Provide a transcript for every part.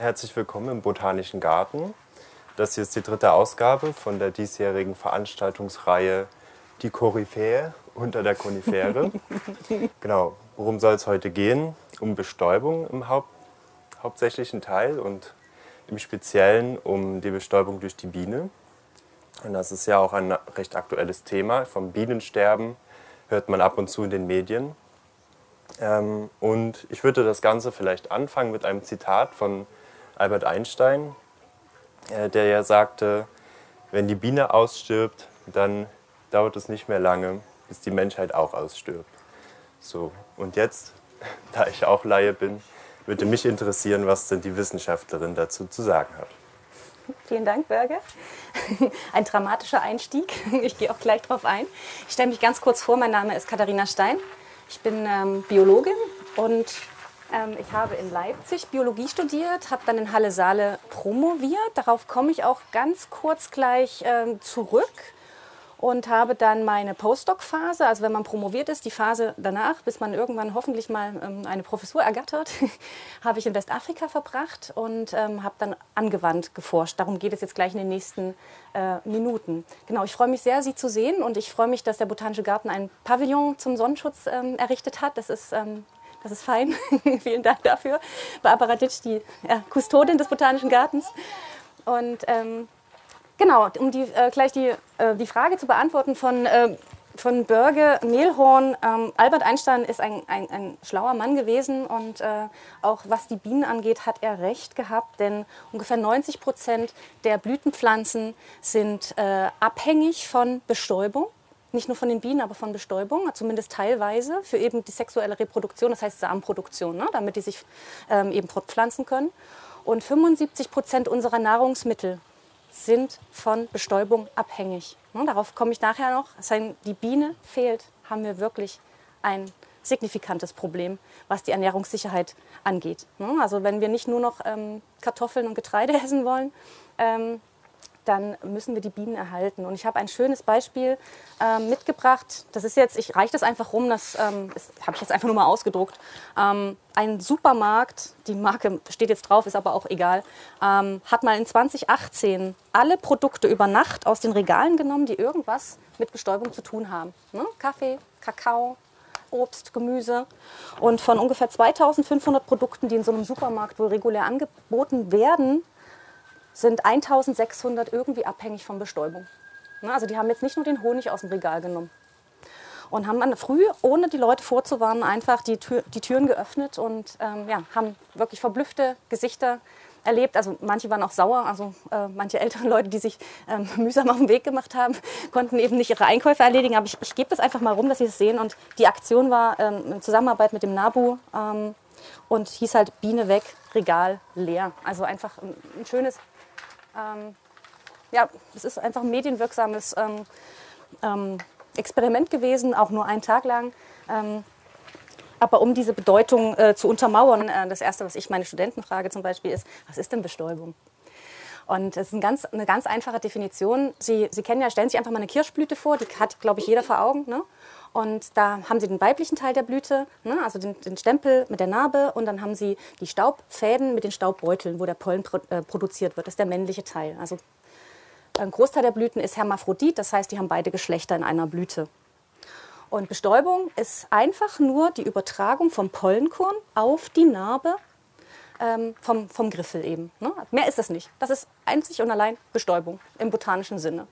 Herzlich willkommen im Botanischen Garten. Das hier ist die dritte Ausgabe von der diesjährigen Veranstaltungsreihe Die Koryphäe unter der Konifere. genau, worum soll es heute gehen? Um Bestäubung im Haupt, hauptsächlichen Teil und im Speziellen um die Bestäubung durch die Biene. Und das ist ja auch ein recht aktuelles Thema. Vom Bienensterben hört man ab und zu in den Medien. Ähm, und ich würde das Ganze vielleicht anfangen mit einem Zitat von Albert Einstein, äh, der ja sagte, wenn die Biene ausstirbt, dann dauert es nicht mehr lange, bis die Menschheit auch ausstirbt. So, und jetzt, da ich auch Laie bin, würde mich interessieren, was denn die Wissenschaftlerin dazu zu sagen hat. Vielen Dank, Bürger. Ein dramatischer Einstieg. Ich gehe auch gleich drauf ein. Ich stelle mich ganz kurz vor. Mein Name ist Katharina Stein. Ich bin ähm, Biologin und ich habe in Leipzig Biologie studiert, habe dann in Halle-Saale promoviert. Darauf komme ich auch ganz kurz gleich ähm, zurück und habe dann meine Postdoc-Phase, also wenn man promoviert ist, die Phase danach, bis man irgendwann hoffentlich mal ähm, eine Professur ergattert, habe ich in Westafrika verbracht und ähm, habe dann angewandt geforscht. Darum geht es jetzt gleich in den nächsten äh, Minuten. Genau, ich freue mich sehr, Sie zu sehen und ich freue mich, dass der Botanische Garten ein Pavillon zum Sonnenschutz ähm, errichtet hat. Das ist ähm, das ist fein. Vielen Dank dafür. Barbara Ditsch, die ja, Kustodin des Botanischen Gartens. Und ähm, genau, um die, äh, gleich die, äh, die Frage zu beantworten von, äh, von Börge Mehlhorn. Ähm, Albert Einstein ist ein, ein, ein, schlauer Mann gewesen und äh, auch was die Bienen angeht, hat er recht gehabt, denn ungefähr 90 Prozent der Blütenpflanzen sind äh, abhängig von Bestäubung nicht nur von den Bienen, aber von Bestäubung, zumindest teilweise, für eben die sexuelle Reproduktion, das heißt Samenproduktion, ne, damit die sich ähm, eben fortpflanzen können. Und 75 Prozent unserer Nahrungsmittel sind von Bestäubung abhängig. Ne, darauf komme ich nachher noch. Wenn die Biene fehlt, haben wir wirklich ein signifikantes Problem, was die Ernährungssicherheit angeht. Ne, also wenn wir nicht nur noch ähm, Kartoffeln und Getreide essen wollen, ähm, dann müssen wir die Bienen erhalten. Und ich habe ein schönes Beispiel äh, mitgebracht. Das ist jetzt, ich reiche das einfach rum, das, ähm, das habe ich jetzt einfach nur mal ausgedruckt. Ähm, ein Supermarkt, die Marke steht jetzt drauf, ist aber auch egal, ähm, hat mal in 2018 alle Produkte über Nacht aus den Regalen genommen, die irgendwas mit Bestäubung zu tun haben. Ne? Kaffee, Kakao, Obst, Gemüse. Und von ungefähr 2500 Produkten, die in so einem Supermarkt wohl regulär angeboten werden, sind 1600 irgendwie abhängig von Bestäubung. Also die haben jetzt nicht nur den Honig aus dem Regal genommen und haben dann früh, ohne die Leute vorzuwarnen, einfach die, Tür, die Türen geöffnet und ähm, ja, haben wirklich verblüffte Gesichter erlebt. Also manche waren auch sauer, also äh, manche ältere Leute, die sich ähm, mühsam auf den Weg gemacht haben, konnten eben nicht ihre Einkäufe erledigen. Aber ich, ich gebe das einfach mal rum, dass Sie es sehen. Und die Aktion war ähm, in Zusammenarbeit mit dem NABU ähm, und hieß halt Biene weg, Regal leer. Also einfach ein, ein schönes ähm, ja, es ist einfach ein medienwirksames ähm, ähm, Experiment gewesen, auch nur einen Tag lang. Ähm, aber um diese Bedeutung äh, zu untermauern, äh, das Erste, was ich meine Studenten frage zum Beispiel, ist, was ist denn Bestäubung? Und das ist ein ganz, eine ganz einfache Definition. Sie, Sie kennen ja, stellen sich einfach mal eine Kirschblüte vor, die hat, glaube ich, jeder vor Augen. Ne? Und da haben Sie den weiblichen Teil der Blüte, ne, also den, den, Stempel mit der Narbe. Und dann haben Sie die Staubfäden mit den Staubbeuteln, wo der Pollen pro, äh, produziert wird. Das ist der männliche Teil. Also ein Großteil der Blüten ist Hermaphrodit, das heißt, die haben beide Geschlechter in einer Blüte. Und Bestäubung ist einfach nur die Übertragung vom Pollenkorn auf die Narbe ähm, vom, vom Griffel eben. Ne? Mehr ist das nicht. Das ist einzig und allein Bestäubung im botanischen Sinne.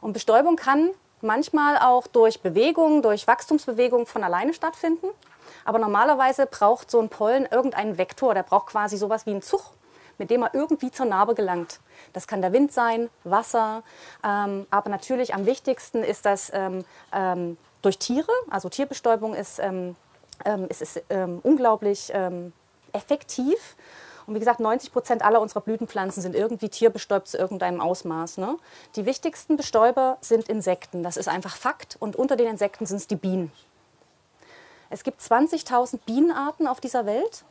Und Bestäubung kann manchmal auch durch Bewegung, durch Wachstumsbewegung von alleine stattfinden. Aber normalerweise braucht so ein Pollen irgendeinen Vektor, der braucht quasi sowas wie einen Zug, mit dem er irgendwie zur Narbe gelangt. Das kann der Wind sein, Wasser, ähm, aber natürlich am wichtigsten ist das ähm, ähm, durch Tiere. Also Tierbestäubung ist, ähm, ähm, ist, ist ähm, unglaublich effektiv und wie gesagt, 90 Prozent aller unserer Blütenpflanzen sind irgendwie tierbestäubt zu irgendeinem Ausmaß. Ne? Die wichtigsten Bestäuber sind Insekten. Das ist einfach Fakt. Und unter den Insekten sind es die Bienen. Es gibt 20.000 Bienenarten auf dieser Welt.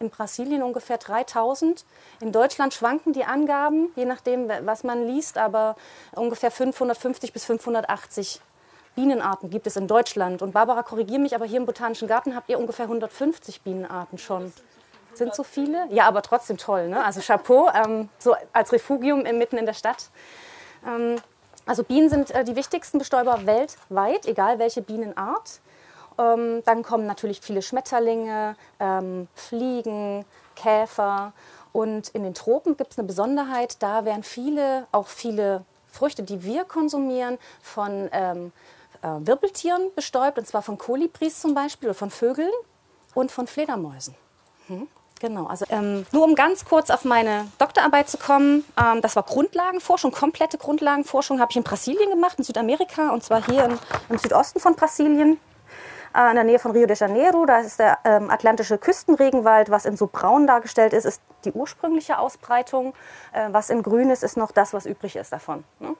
In Brasilien ungefähr 3000. In Deutschland schwanken die Angaben, je nachdem, was man liest, aber ungefähr 550 bis 580 Bienenarten gibt es in Deutschland. Und Barbara, korrigiere mich, aber hier im Botanischen Garten habt ihr ungefähr 150 Bienenarten schon. Sind so viele. Ja, aber trotzdem toll. Ne? Also Chapeau, ähm, so als Refugium mitten in der Stadt. Ähm, also Bienen sind äh, die wichtigsten Bestäuber weltweit, egal welche Bienenart. Ähm, dann kommen natürlich viele Schmetterlinge, ähm, Fliegen, Käfer. Und in den Tropen gibt es eine Besonderheit, da werden viele, auch viele Früchte, die wir konsumieren, von ähm, äh, Wirbeltieren bestäubt, und zwar von Kolibris zum Beispiel oder von Vögeln und von Fledermäusen. Hm? Genau, also ähm, nur um ganz kurz auf meine Doktorarbeit zu kommen, ähm, das war Grundlagenforschung, komplette Grundlagenforschung habe ich in Brasilien gemacht, in Südamerika und zwar hier im, im Südosten von Brasilien, äh, in der Nähe von Rio de Janeiro. Da ist der ähm, atlantische Küstenregenwald, was in so braun dargestellt ist, ist die ursprüngliche Ausbreitung. Äh, was in grün ist, ist noch das, was übrig ist davon. Ne?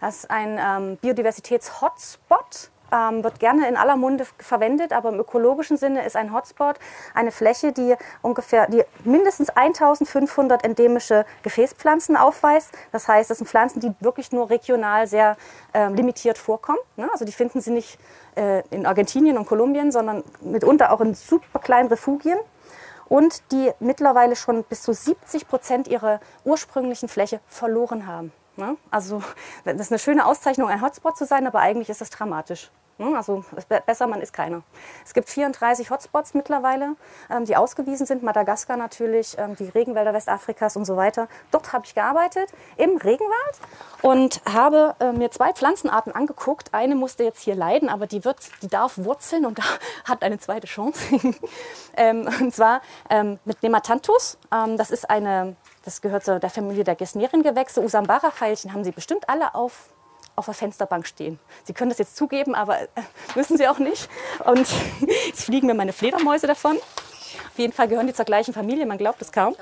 Das ist ein ähm, Biodiversitäts-Hotspot ähm, wird gerne in aller Munde verwendet, aber im ökologischen Sinne ist ein Hotspot eine Fläche, die ungefähr die mindestens 1500 endemische Gefäßpflanzen aufweist. Das heißt, das sind Pflanzen, die wirklich nur regional sehr äh, limitiert vorkommen. Ne? Also die finden Sie nicht äh, in Argentinien und Kolumbien, sondern mitunter auch in super kleinen Refugien und die mittlerweile schon bis zu 70 Prozent ihrer ursprünglichen Fläche verloren haben. Ne? Also das ist eine schöne Auszeichnung, ein Hotspot zu sein, aber eigentlich ist das dramatisch. Ne? Also besser, man ist keiner. Es gibt 34 Hotspots mittlerweile, ähm, die ausgewiesen sind. Madagaskar natürlich, ähm, die Regenwälder Westafrikas und so weiter. Dort habe ich gearbeitet im Regenwald und habe äh, mir zwei Pflanzenarten angeguckt. Eine musste jetzt hier leiden, aber die, wird, die darf wurzeln und hat eine zweite Chance. ähm, und zwar mit Nematanthus. Das ist eine das gehört zu der Familie der Gesneriengewächse. Usambara-Veilchen haben Sie bestimmt alle auf, auf der Fensterbank stehen. Sie können das jetzt zugeben, aber äh, müssen Sie auch nicht. Und jetzt fliegen mir meine Fledermäuse davon. Auf jeden Fall gehören die zur gleichen Familie, man glaubt es kaum.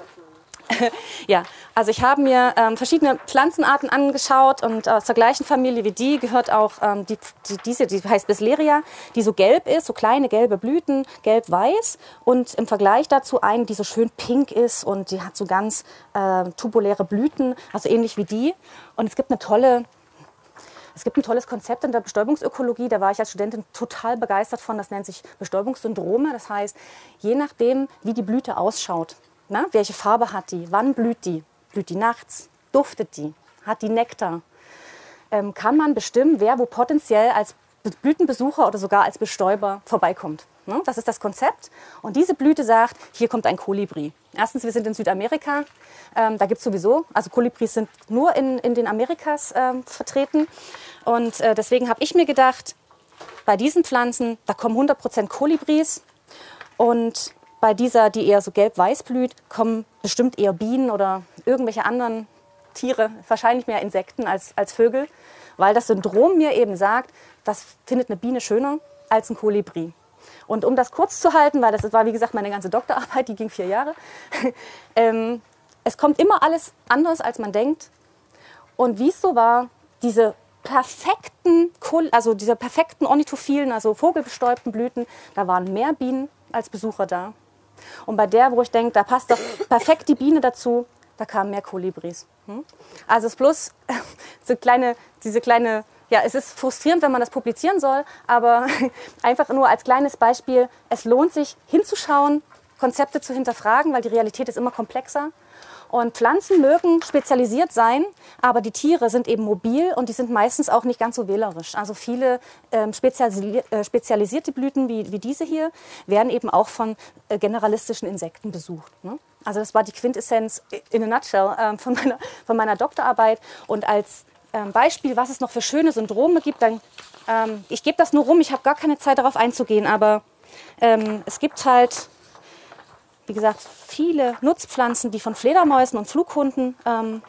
ja, also ich habe mir ähm, verschiedene Pflanzenarten angeschaut und aus der gleichen Familie wie die gehört auch ähm, die, die, diese, die heißt Bisleria, die so gelb ist, so kleine gelbe Blüten, gelb-weiß und im Vergleich dazu eine, die so schön pink ist und die hat so ganz äh, tubuläre Blüten, also ähnlich wie die. Und es gibt eine tolle es gibt ein tolles Konzept in der Bestäubungsökologie, da war ich als Studentin total begeistert von, das nennt sich Bestäubungssyndrome. Das heißt, je nachdem, wie die Blüte ausschaut, na, welche Farbe hat die? Wann blüht die? Blüht die nachts? Duftet die? Hat die Nektar? Ähm, kann man bestimmen, wer wo potenziell als Blütenbesucher oder sogar als Bestäuber vorbeikommt. Ne? Das ist das Konzept. Und diese Blüte sagt, hier kommt ein Kolibri. Erstens, wir sind in Südamerika. Ähm, da gibt es sowieso, also Kolibris sind nur in, in den Amerikas ähm, vertreten. Und äh, deswegen habe ich mir gedacht, bei diesen Pflanzen, da kommen 100% Kolibris. Und bei dieser, die eher so gelb-weiß blüht, kommen bestimmt eher Bienen oder irgendwelche anderen Tiere, wahrscheinlich mehr Insekten als, als Vögel, weil das Syndrom mir eben sagt, das findet eine Biene schöner als ein Kolibri. Und um das kurz zu halten, weil das war wie gesagt meine ganze Doktorarbeit, die ging vier Jahre, ähm, es kommt immer alles anders, als man denkt. Und wie es so war, diese perfekten, also diese perfekten ornithophilen, also vogelbestäubten Blüten, da waren mehr Bienen als Besucher da. Und bei der, wo ich denke, da passt doch perfekt die Biene dazu, da kamen mehr Kolibris. Hm? Also es bloß so kleine, diese kleine, ja, es ist frustrierend, wenn man das publizieren soll, aber einfach nur als kleines Beispiel, es lohnt sich hinzuschauen, Konzepte zu hinterfragen, weil die Realität ist immer komplexer. Und Pflanzen mögen spezialisiert sein, aber die Tiere sind eben mobil und die sind meistens auch nicht ganz so wählerisch. Also viele ähm, spezialisi äh, spezialisierte Blüten wie, wie diese hier werden eben auch von äh, generalistischen Insekten besucht. Ne? Also das war die Quintessenz in a nutshell äh, von, meiner, von meiner Doktorarbeit. Und als ähm, Beispiel, was es noch für schöne Syndrome gibt, dann, ähm, ich gebe das nur rum, ich habe gar keine Zeit darauf einzugehen, aber ähm, es gibt halt wie gesagt, viele Nutzpflanzen, die von Fledermäusen und Flughunden ähm,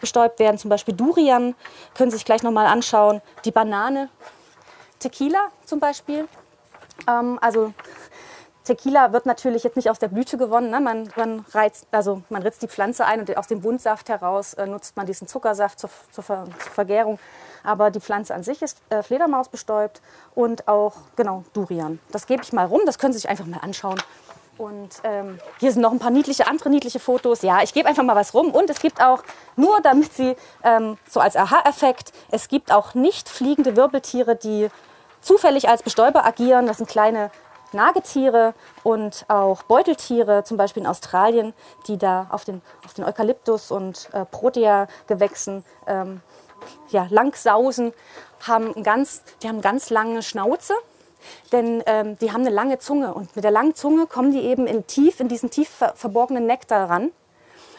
bestäubt werden, zum Beispiel Durian, können Sie sich gleich nochmal anschauen. Die Banane, Tequila zum Beispiel. Ähm, also Tequila wird natürlich jetzt nicht aus der Blüte gewonnen. Ne? Man, man, reizt, also man ritzt die Pflanze ein und aus dem Wundsaft heraus äh, nutzt man diesen Zuckersaft zur, zur, Ver, zur, Vergärung. Aber die Pflanze an sich ist äh, Fledermaus bestäubt und auch genau Durian. Das gebe ich mal rum, das können Sie sich einfach mal anschauen. Und ähm, hier sind noch ein paar niedliche, andere niedliche Fotos. Ja, ich gebe einfach mal was rum. Und es gibt auch, nur damit Sie ähm, so als Aha-Effekt, es gibt auch nicht fliegende Wirbeltiere, die zufällig als Bestäuber agieren. Das sind kleine Nagetiere und auch Beuteltiere, zum Beispiel in Australien, die da auf den, auf den Eukalyptus- und äh, Protea-Gewächsen ähm, ja, langsausen, haben ganz, die haben ganz lange Schnauze, denn ähm, die haben eine lange Zunge und mit der langen Zunge kommen die eben in tief in diesen tief verborgenen Nektar ran.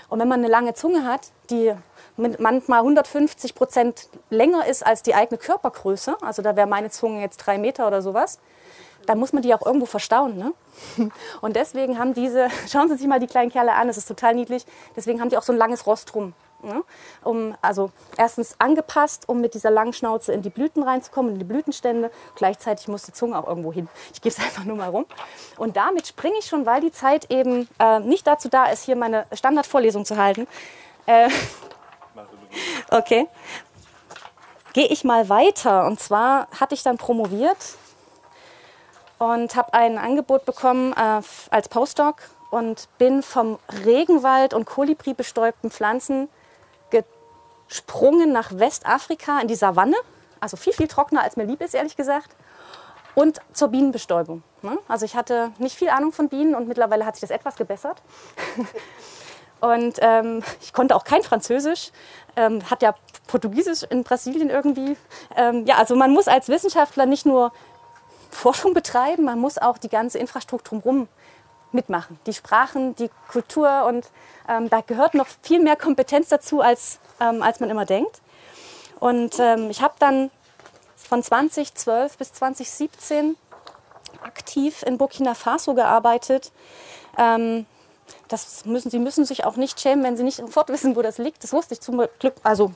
Und wenn man eine lange Zunge hat, die manchmal 150 Prozent länger ist als die eigene Körpergröße, also da wäre meine Zunge jetzt drei Meter oder sowas, dann muss man die auch irgendwo verstauen. Ne? Und deswegen haben diese, schauen Sie sich mal die kleinen Kerle an, das ist total niedlich, deswegen haben die auch so ein langes Rost rum. Ne? Um, also erstens angepasst, um mit dieser langen Schnauze in die Blüten reinzukommen, in die Blütenstände. Gleichzeitig muss die Zunge auch irgendwo hin. Ich gebe es einfach nur mal rum. Und damit springe ich schon, weil die Zeit eben äh, nicht dazu da ist, hier meine Standardvorlesung zu halten. Äh, okay. Gehe ich mal weiter. Und zwar hatte ich dann promoviert und habe ein Angebot bekommen äh, als Postdoc und bin vom Regenwald und Kolibri bestäubten Pflanzen gesprungen nach Westafrika in die Savanne, also viel, viel trockener als mir lieb ist, ehrlich gesagt, und zur Bienenbestäubung. Ne? Also ich hatte nicht viel Ahnung von Bienen und mittlerweile hat sich das etwas gebessert. Und ähm, ich konnte auch kein Französisch, ähm, hat ja Portugiesisch in Brasilien irgendwie. Ähm, ja, also man muss als Wissenschaftler nicht nur Forschung betreiben, man muss auch die ganze Infrastruktur drumherum mitmachen. Die Sprachen, die Kultur und ähm, da gehört noch viel mehr Kompetenz dazu, als, ähm, als man immer denkt. Und ähm, ich habe dann von 2012 bis 2017 aktiv in Burkina Faso gearbeitet. Ähm, das müssen, Sie müssen sich auch nicht schämen, wenn Sie nicht sofort wissen, wo das liegt. Das wusste ich zum Glück, also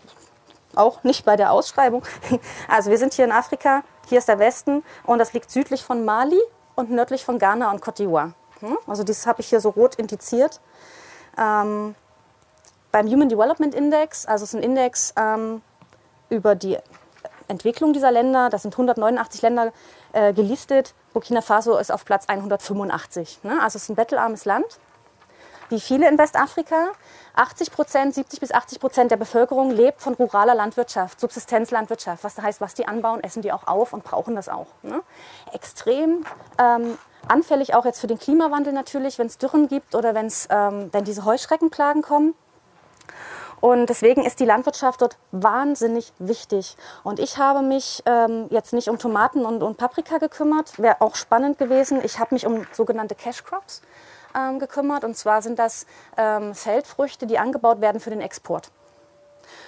auch nicht bei der Ausschreibung. Also wir sind hier in Afrika, hier ist der Westen und das liegt südlich von Mali und nördlich von Ghana und Côte d'Ivoire. Hm? Also das habe ich hier so rot indiziert. Ähm, beim Human Development Index, also es ist ein Index ähm, über die Entwicklung dieser Länder, das sind 189 Länder äh, gelistet. Burkina Faso ist auf Platz 185. Ne? Also es ist ein bettelarmes Land. Wie viele in Westafrika? 80 Prozent, 70 bis 80 Prozent der Bevölkerung lebt von ruraler Landwirtschaft, Subsistenzlandwirtschaft. Was heißt, was die anbauen, essen die auch auf und brauchen das auch. Ne? Extrem ähm, anfällig auch jetzt für den Klimawandel natürlich, wenn es Dürren gibt oder wenn's, ähm, wenn diese Heuschreckenplagen kommen. Und deswegen ist die Landwirtschaft dort wahnsinnig wichtig. Und ich habe mich ähm, jetzt nicht um Tomaten und, und Paprika gekümmert, wäre auch spannend gewesen. Ich habe mich um sogenannte Cash Crops ähm, gekümmert. Und zwar sind das ähm, Feldfrüchte, die angebaut werden für den Export.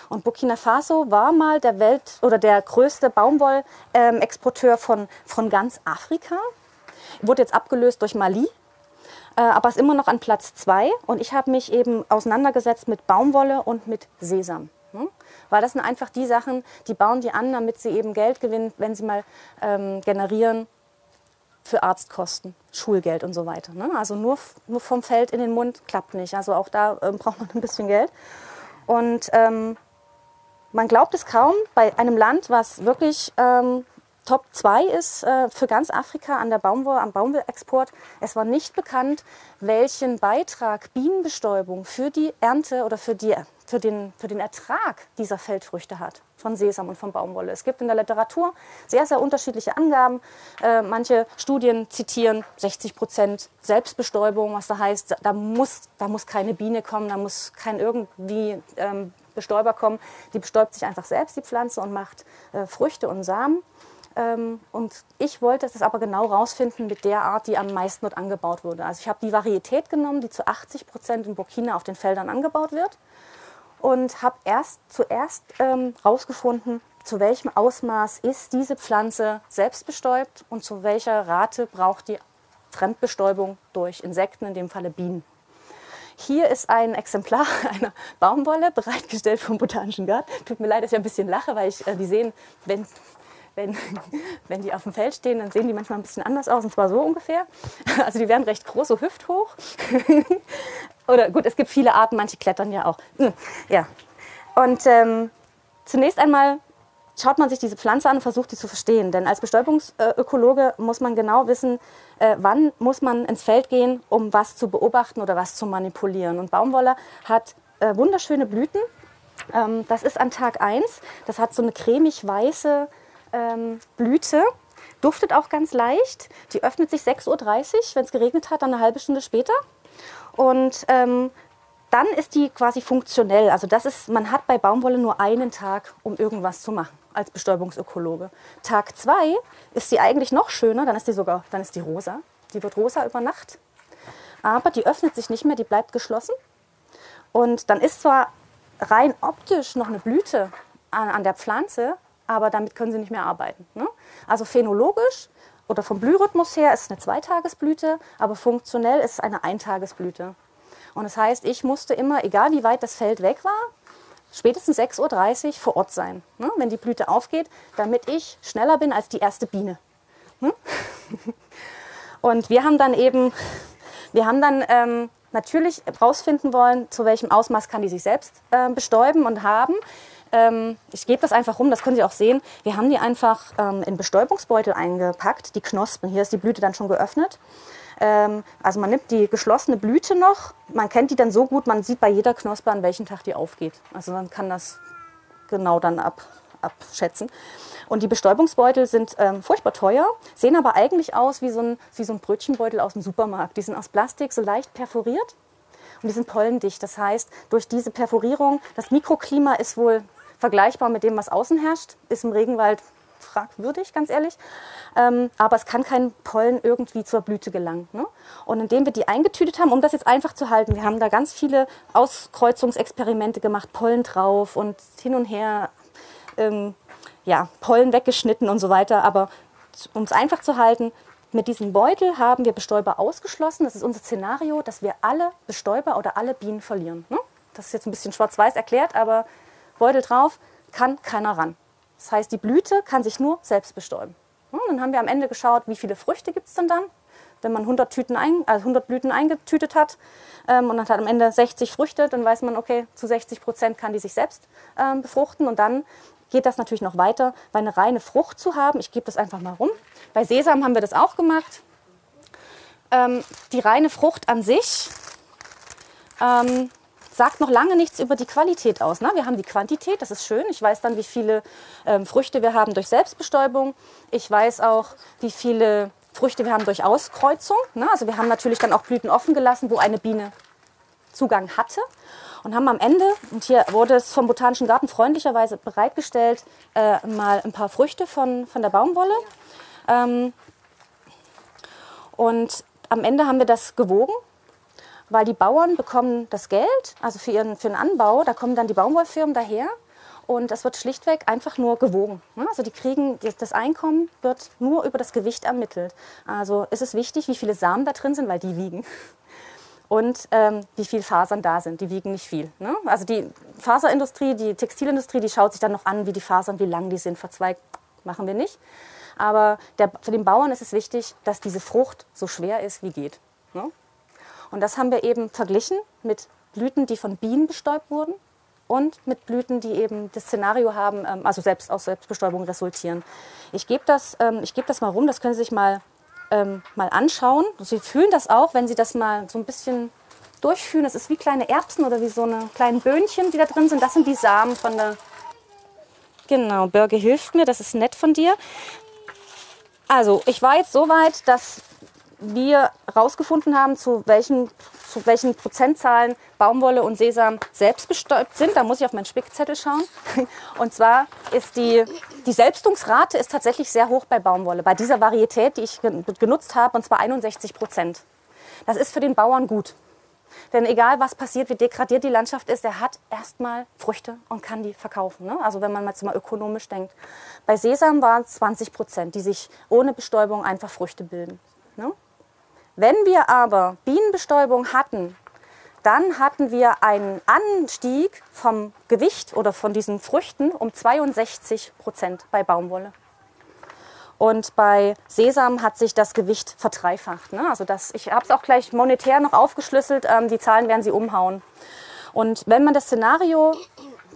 Und Burkina Faso war mal der Welt oder der größte Baumwollexporteur von, von ganz Afrika. Wurde jetzt abgelöst durch Mali, äh, aber ist immer noch an Platz zwei. Und ich habe mich eben auseinandergesetzt mit Baumwolle und mit Sesam. Hm? Weil das sind einfach die Sachen, die bauen die an, damit sie eben Geld gewinnen, wenn sie mal ähm, generieren für Arztkosten, Schulgeld und so weiter. Ne? Also nur, nur vom Feld in den Mund klappt nicht. Also auch da ähm, braucht man ein bisschen Geld. Und ähm, man glaubt es kaum, bei einem Land, was wirklich ähm, Top 2 ist äh, für ganz Afrika an der Baumwolle, am Baumwollexport. Es war nicht bekannt, welchen Beitrag Bienenbestäubung für die Ernte oder für, die, für, den, für den Ertrag dieser Feldfrüchte hat, von Sesam und von Baumwolle. Es gibt in der Literatur sehr, sehr unterschiedliche Angaben. Äh, manche Studien zitieren 60 Prozent Selbstbestäubung, was da heißt, da muss, da muss keine Biene kommen, da muss kein irgendwie ähm, Bestäuber kommen. Die bestäubt sich einfach selbst, die Pflanze, und macht äh, Früchte und Samen. Ähm, und ich wollte es aber genau rausfinden mit der Art, die am meisten dort angebaut wurde. Also ich habe die Varietät genommen, die zu 80 Prozent in Burkina auf den Feldern angebaut wird. Und habe erst zuerst ähm, rausgefunden, zu welchem Ausmaß ist diese Pflanze selbst bestäubt und zu welcher Rate braucht die Fremdbestäubung durch Insekten, in dem Falle Bienen. Hier ist ein Exemplar einer Baumwolle bereitgestellt vom Botanischen Garten. Tut mir leid, dass ich ein bisschen lache, weil ich äh, die sehen, wenn wenn, wenn die auf dem Feld stehen, dann sehen die manchmal ein bisschen anders aus, und zwar so ungefähr. Also die werden recht groß, so hüfthoch. Oder gut, es gibt viele Arten, manche klettern ja auch. Hm, ja. Und ähm, zunächst einmal schaut man sich diese Pflanze an und versucht, die zu verstehen. Denn als Bestäubungsökologe muss man genau wissen, äh, wann muss man ins Feld gehen, um was zu beobachten oder was zu manipulieren. Und Baumwolle hat äh, wunderschöne Blüten. Ähm, das ist an Tag 1. Das hat so eine cremig-weiße ähm, Blüte. duftet auch ganz leicht. Die öffnet sich 6.30 Uhr, wenn es geregnet hat, dann eine halbe Stunde später. Und ähm, dann ist die quasi funktionell. Also das ist, man hat bei Baumwolle nur einen Tag, um irgendwas zu machen als Bestäubungsökologe. Tag zwei ist sie eigentlich noch schöner, dann ist die sogar, dann ist die rosa. Die wird rosa über Nacht. Aber die öffnet sich nicht mehr, die bleibt geschlossen. Und dann ist zwar rein optisch noch eine Blüte an, an der Pflanze, aber damit können sie nicht mehr arbeiten. Ne? Also phänologisch oder vom Blührhythmus her ist es eine Zweitagesblüte, aber funktionell ist es eine Eintagesblüte. Und das heißt, ich musste immer, egal wie weit das Feld weg war, spätestens 6.30 Uhr vor Ort sein, ne, wenn die Blüte aufgeht, damit ich schneller bin als die erste Biene. Ne? Und wir haben dann eben, wir haben dann ähm, natürlich herausfinden wollen, zu welchem Ausmaß kann die sich selbst äh, bestäuben und haben. Ähm, ich gebe das einfach rum, das können Sie auch sehen. Wir haben die einfach ähm, in Bestäubungsbeutel eingepackt, die Knospen. Hier ist die Blüte dann schon geöffnet. Ähm, also man nimmt die geschlossene Blüte noch, man kennt die dann so gut, man sieht bei jeder Knospe, an welchem Tag die aufgeht. Also man kann das genau dann ab, abschätzen. Und die Bestäubungsbeutel sind ähm, furchtbar teuer, sehen aber eigentlich aus wie so, ein, wie so ein Brötchenbeutel aus dem Supermarkt. Die sind aus Plastik, so leicht perforiert und die sind pollendicht. Das heißt, durch diese Perforierung, das Mikroklima ist wohl vergleichbar mit dem, was außen herrscht, ist im Regenwald fragwürdig, ganz ehrlich. Ähm, aber es kann kein Pollen irgendwie zur Blüte gelangen. Ne? Und indem wir die eingetütet haben, um das jetzt einfach zu halten, wir haben da ganz viele Auskreuzungsexperimente gemacht, Pollen drauf und hin und her, ähm, ja, Pollen weggeschnitten und so weiter. Aber um es einfach zu halten, mit diesem Beutel haben wir Bestäuber ausgeschlossen. Das ist unser Szenario, dass wir alle Bestäuber oder alle Bienen verlieren. Ne? Das ist jetzt ein bisschen schwarz-weiß erklärt, aber Beutel drauf, kann keiner ran. Das heißt, die Blüte kann sich nur selbst bestäuben. Und dann haben wir am Ende geschaut, wie viele Früchte gibt es denn dann, wenn man 100, Tüten ein, also 100 Blüten eingetütet hat ähm, und dann hat am Ende 60 Früchte, dann weiß man, okay, zu 60 Prozent kann die sich selbst ähm, befruchten und dann geht das natürlich noch weiter, weil eine reine Frucht zu haben, ich gebe das einfach mal rum. Bei Sesam haben wir das auch gemacht. Ähm, die reine Frucht an sich ähm, sagt noch lange nichts über die Qualität aus. Ne? Wir haben die Quantität, das ist schön. Ich weiß dann, wie viele ähm, Früchte wir haben durch Selbstbestäubung. Ich weiß auch, wie viele Früchte wir haben durch Auskreuzung. Ne? Also wir haben natürlich dann auch Blüten offen gelassen, wo eine Biene Zugang hatte. Und haben am Ende, und hier wurde es vom Botanischen Garten freundlicherweise bereitgestellt, äh, mal ein paar Früchte von, von der Baumwolle. Ähm, und am Ende haben wir das gewogen weil die Bauern bekommen das Geld, also für, ihren, für den Anbau, da kommen dann die Baumwollfirmen daher und das wird schlichtweg einfach nur gewogen. Also die kriegen, das Einkommen wird nur über das Gewicht ermittelt. Also ist es wichtig, wie viele Samen da drin sind, weil die wiegen. Und ähm, wie viel Fasern da sind, die wiegen nicht viel. Ne? Also die Faserindustrie, die Textilindustrie, die schaut sich dann noch an, wie die Fasern, wie lang die sind, verzweigt, machen wir nicht. Aber der, für den Bauern ist es wichtig, dass diese Frucht so schwer ist, wie geht. Ne? Und das haben wir eben verglichen mit Blüten, die von Bienen bestäubt wurden und mit Blüten, die eben das Szenario haben, ähm, also selbst aus Selbstbestäubung resultieren. Ich gebe das, ähm, geb das mal rum, das können Sie sich mal, ähm, mal anschauen. Sie fühlen das auch, wenn Sie das mal so ein bisschen durchfühlen. Das ist wie kleine Erbsen oder wie so eine kleinen Böhnchen, die da drin sind. Das sind die Samen von der... Genau, Börge hilft mir, das ist nett von dir. Also, ich war jetzt so weit, dass wir herausgefunden haben, zu welchen, zu welchen Prozentzahlen Baumwolle und Sesam selbst bestäubt sind. Da muss ich auf meinen Spickzettel schauen. Und zwar ist die, die Selbstungsrate ist tatsächlich sehr hoch bei Baumwolle, bei dieser Varietät, die ich genutzt habe, und zwar 61 Prozent. Das ist für den Bauern gut. Denn egal was passiert, wie degradiert die Landschaft ist, er hat erstmal Früchte und kann die verkaufen. Ne? Also wenn man jetzt mal ökonomisch denkt. Bei Sesam waren es 20 Prozent, die sich ohne Bestäubung einfach Früchte bilden. Ne? Wenn wir aber Bienenbestäubung hatten, dann hatten wir einen Anstieg vom Gewicht oder von diesen Früchten um 62 Prozent bei Baumwolle. Und bei Sesam hat sich das Gewicht verdreifacht. Ne? Also das, ich habe es auch gleich monetär noch aufgeschlüsselt. Ähm, die Zahlen werden Sie umhauen. Und wenn man das Szenario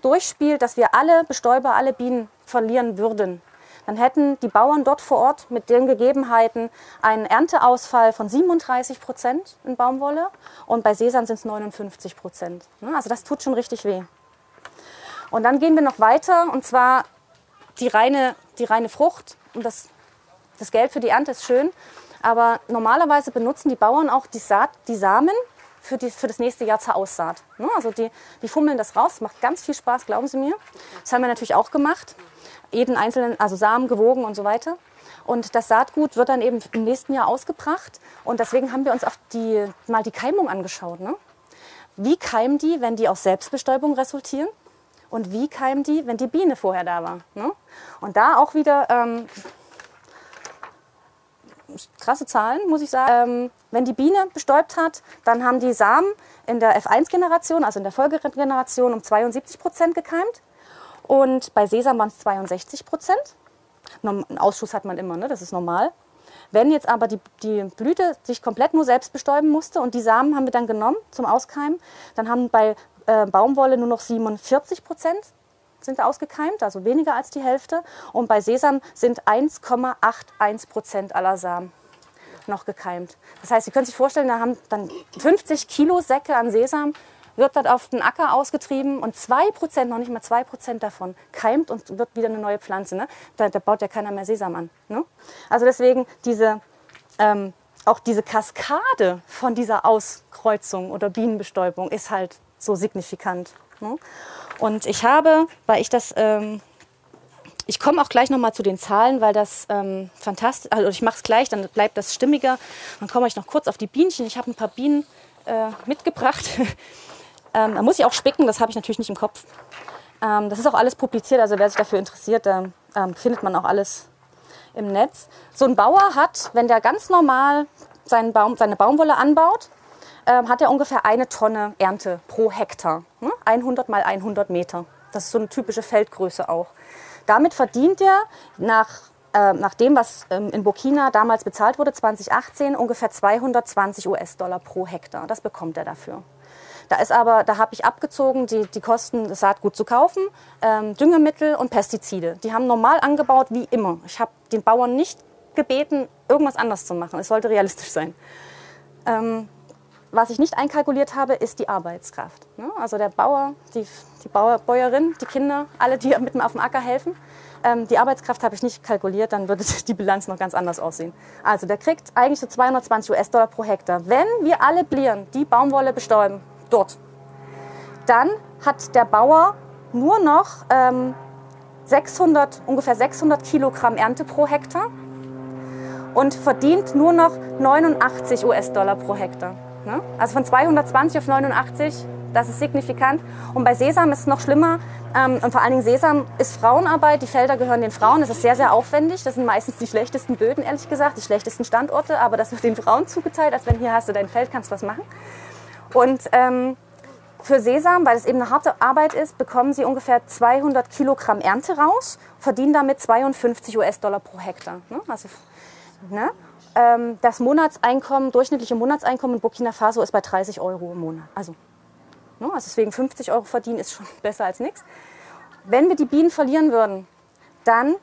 durchspielt, dass wir alle Bestäuber, alle Bienen verlieren würden, dann hätten die Bauern dort vor Ort mit den Gegebenheiten einen Ernteausfall von 37 Prozent in Baumwolle und bei Sesam sind es 59 Prozent. Ne, also das tut schon richtig weh. Und dann gehen wir noch weiter und zwar die reine, die reine Frucht. Und das das Geld für die Ernte ist schön, aber normalerweise benutzen die Bauern auch die, Saat, die Samen für, die, für das nächste Jahr zur Aussaat. Ne? Also die, die fummeln das raus, macht ganz viel Spaß, glauben Sie mir. Das haben wir natürlich auch gemacht. Jeden einzelnen, also Samen gewogen und so weiter. Und das Saatgut wird dann eben im nächsten Jahr ausgebracht. Und deswegen haben wir uns auf die, mal die Keimung angeschaut. Ne? Wie keimen die, wenn die aus Selbstbestäubung resultieren? Und wie keimen die, wenn die Biene vorher da war? Ne? Und da auch wieder ähm, krasse Zahlen, muss ich sagen. Ähm, wenn die Biene bestäubt hat, dann haben die Samen in der F1-Generation, also in der Folgegeneration, um 72 Prozent gekeimt. Und bei Sesam waren es 62 Prozent. Einen Ausschuss hat man immer, ne? das ist normal. Wenn jetzt aber die, die Blüte sich komplett nur selbst bestäuben musste und die Samen haben wir dann genommen zum Auskeimen, dann haben bei äh, Baumwolle nur noch 47 Prozent sind ausgekeimt, also weniger als die Hälfte. Und bei Sesam sind 1,81 Prozent aller Samen noch gekeimt. Das heißt, Sie können sich vorstellen, da haben dann 50 Kilo Säcke an Sesam, wird dort auf den Acker ausgetrieben und 2 Prozent, noch nicht mal 2 Prozent davon, keimt und wird wieder eine neue Pflanze. Ne? Da, da baut ja keiner mehr Sesam an. Ne? Also deswegen diese, ähm, auch diese Kaskade von dieser Auskreuzung oder Bienenbestäubung ist halt so signifikant. Ne? Und ich habe, weil ich das, ähm, ich komme auch gleich nochmal zu den Zahlen, weil das ähm, fantastisch, also ich mache es gleich, dann bleibt das stimmiger. Dann komme ich noch kurz auf die Bienchen. Ich habe ein paar Bienen äh, mitgebracht. ähm, da muss ich auch spicken, das habe ich natürlich nicht im Kopf. Ähm, das ist auch alles publiziert, also wer sich dafür interessiert, da ähm, findet man auch alles im Netz. So ein Bauer hat, wenn der ganz normal seinen Baum, seine Baumwolle anbaut, ähm, hat er ungefähr eine Tonne Ernte pro Hektar. Ne? 100 mal 100 Meter. Das ist so eine typische Feldgröße auch. Damit verdient er nach, äh, nach dem, was ähm, in Burkina damals bezahlt wurde, 2018, ungefähr 220 US-Dollar pro Hektar. Das bekommt er dafür. Da ist aber, da habe ich abgezogen, die, die Kosten, das Saatgut zu kaufen, ähm, Düngemittel und Pestizide. Die haben normal angebaut wie immer. Ich habe den Bauern nicht gebeten, irgendwas anders zu machen. Es sollte realistisch sein. Ähm, was ich nicht einkalkuliert habe, ist die Arbeitskraft. Ne? Also der Bauer, die, die Bauer, Bäuerin, die Kinder, alle, die mit mir auf dem Acker helfen. Ähm, die Arbeitskraft habe ich nicht kalkuliert, dann würde die Bilanz noch ganz anders aussehen. Also der kriegt eigentlich so 220 US-Dollar pro Hektar. Wenn wir alle Blieren die Baumwolle bestäuben, dort, dann hat der Bauer nur noch ähm, 600, ungefähr 600 Kilogramm Ernte pro Hektar und verdient nur noch 89 US-Dollar pro Hektar. Ne? Also von 220 auf 89, das ist signifikant. Und bei Sesam ist es noch schlimmer. Ähm, und vor allen Dingen Sesam ist Frauenarbeit. Die Felder gehören den Frauen. Das ist sehr, sehr aufwendig. Das sind meistens die schlechtesten Böden, ehrlich gesagt, die schlechtesten Standorte. Aber das wird den Frauen zugeteilt, als wenn hier hast du dein Feld, kannst was machen. Und ähm, für Sesam, weil es eben eine harte Arbeit ist, bekommen sie ungefähr 200 Kilogramm Ernte raus, verdienen damit 52 US-Dollar pro Hektar. Ne? Also, ne? Ähm, das Monatseinkommen, durchschnittliche Monatseinkommen in Burkina Faso ist bei 30 Euro im Monat. Also, ne, also deswegen 50 Euro verdienen ist schon besser als nichts. Wenn wir die Bienen verlieren würden, dann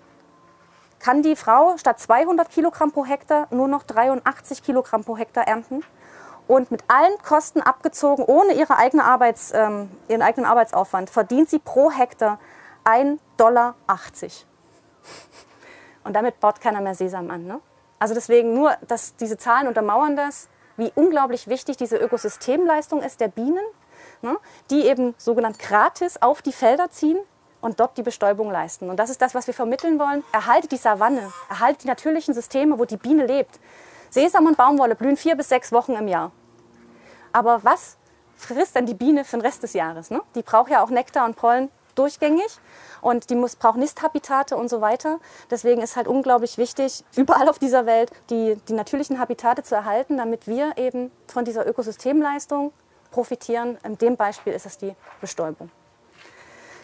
kann die Frau statt 200 Kilogramm pro Hektar nur noch 83 Kilogramm pro Hektar ernten und mit allen Kosten abgezogen, ohne ihre eigene Arbeits, ähm, ihren eigenen Arbeitsaufwand, verdient sie pro Hektar 1,80 Dollar. Und damit baut keiner mehr Sesam an. Ne? Also deswegen nur, dass diese Zahlen untermauern das, wie unglaublich wichtig diese Ökosystemleistung ist der Bienen, ne, die eben sogenannt gratis auf die Felder ziehen und dort die Bestäubung leisten. Und das ist das, was wir vermitteln wollen. Erhaltet die Savanne, erhaltet die natürlichen Systeme, wo die Biene lebt. Sesam und Baumwolle blühen vier bis sechs Wochen im Jahr. Aber was frisst denn die Biene für den Rest des Jahres? Ne? Die braucht ja auch Nektar und Pollen durchgängig und die muss, braucht Nisthabitate und so weiter. Deswegen ist halt unglaublich wichtig, überall auf dieser Welt die, die natürlichen Habitate zu erhalten, damit wir eben von dieser Ökosystemleistung profitieren. In dem Beispiel ist es die Bestäubung.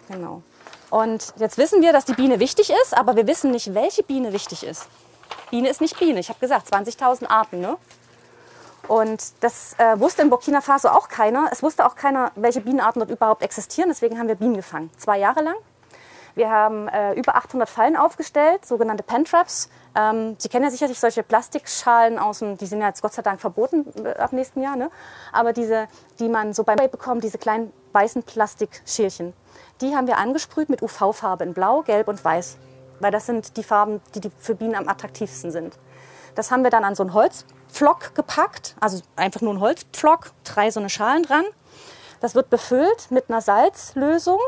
Genau. Und jetzt wissen wir, dass die Biene wichtig ist, aber wir wissen nicht, welche Biene wichtig ist. Biene ist nicht Biene. Ich habe gesagt, 20.000 Arten. Ne? Und das äh, wusste in Burkina Faso auch keiner. Es wusste auch keiner, welche Bienenarten dort überhaupt existieren. Deswegen haben wir Bienen gefangen. Zwei Jahre lang. Wir haben äh, über 800 Fallen aufgestellt, sogenannte Pentraps. Ähm, Sie kennen ja sicherlich solche Plastikschalen aus dem, die sind ja jetzt Gott sei Dank verboten äh, ab nächsten Jahr, ne? aber diese, die man so beim bekommt, diese kleinen weißen Plastikschälchen, die haben wir angesprüht mit UV-Farbe in Blau, Gelb und Weiß. weil das sind die Farben, die, die für Bienen am attraktivsten sind. Das haben wir dann an so einen Holzpflock gepackt, also einfach nur ein Holzpflock, drei so eine Schalen dran. Das wird befüllt mit einer Salzlösung,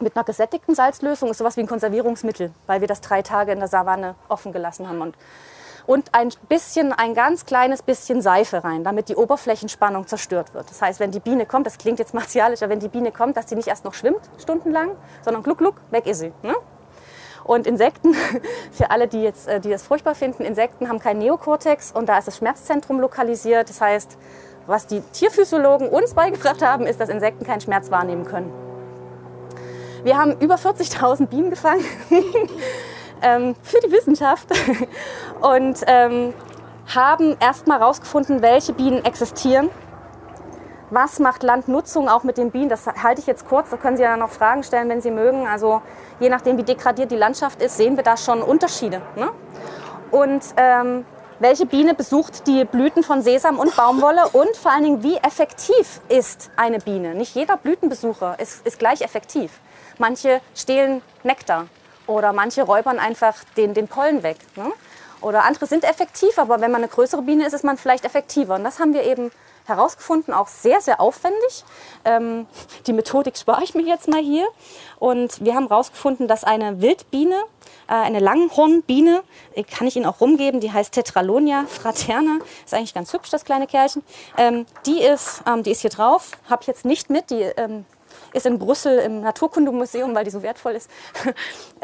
mit einer gesättigten Salzlösung, ist sowas wie ein Konservierungsmittel, weil wir das drei Tage in der Savanne offen gelassen haben. Und, und ein bisschen, ein ganz kleines bisschen Seife rein, damit die Oberflächenspannung zerstört wird. Das heißt, wenn die Biene kommt, das klingt jetzt martialisch, aber wenn die Biene kommt, dass sie nicht erst noch schwimmt, stundenlang, sondern gluck, gluck, weg ist sie. Ne? Und Insekten, für alle, die, jetzt, äh, die das furchtbar finden, Insekten haben keinen Neokortex und da ist das Schmerzzentrum lokalisiert. Das heißt, was die Tierphysiologen uns beigebracht haben, ist, dass Insekten keinen Schmerz wahrnehmen können. Wir haben über 40.000 Bienen gefangen ähm, für die Wissenschaft und ähm, haben erstmal herausgefunden, welche Bienen existieren was macht Landnutzung auch mit den Bienen? Das halte ich jetzt kurz, da können Sie ja noch Fragen stellen, wenn Sie mögen. Also je nachdem, wie degradiert die Landschaft ist, sehen wir da schon Unterschiede. Ne? Und ähm, welche Biene besucht die Blüten von Sesam und Baumwolle und vor allen Dingen, wie effektiv ist eine Biene? Nicht jeder Blütenbesucher ist, ist gleich effektiv. Manche stehlen Nektar oder manche räubern einfach den, den Pollen weg. Ne? Oder andere sind effektiv, aber wenn man eine größere Biene ist, ist man vielleicht effektiver. Und das haben wir eben herausgefunden, auch sehr, sehr aufwendig. Ähm, die Methodik spare ich mir jetzt mal hier. Und wir haben herausgefunden, dass eine Wildbiene, äh, eine Langhornbiene, äh, kann ich Ihnen auch rumgeben, die heißt Tetralonia fraterna, ist eigentlich ganz hübsch, das kleine Kerlchen. Ähm, die, ist, ähm, die ist hier drauf, habe ich jetzt nicht mit, die ähm, ist in Brüssel im Naturkundemuseum, weil die so wertvoll ist.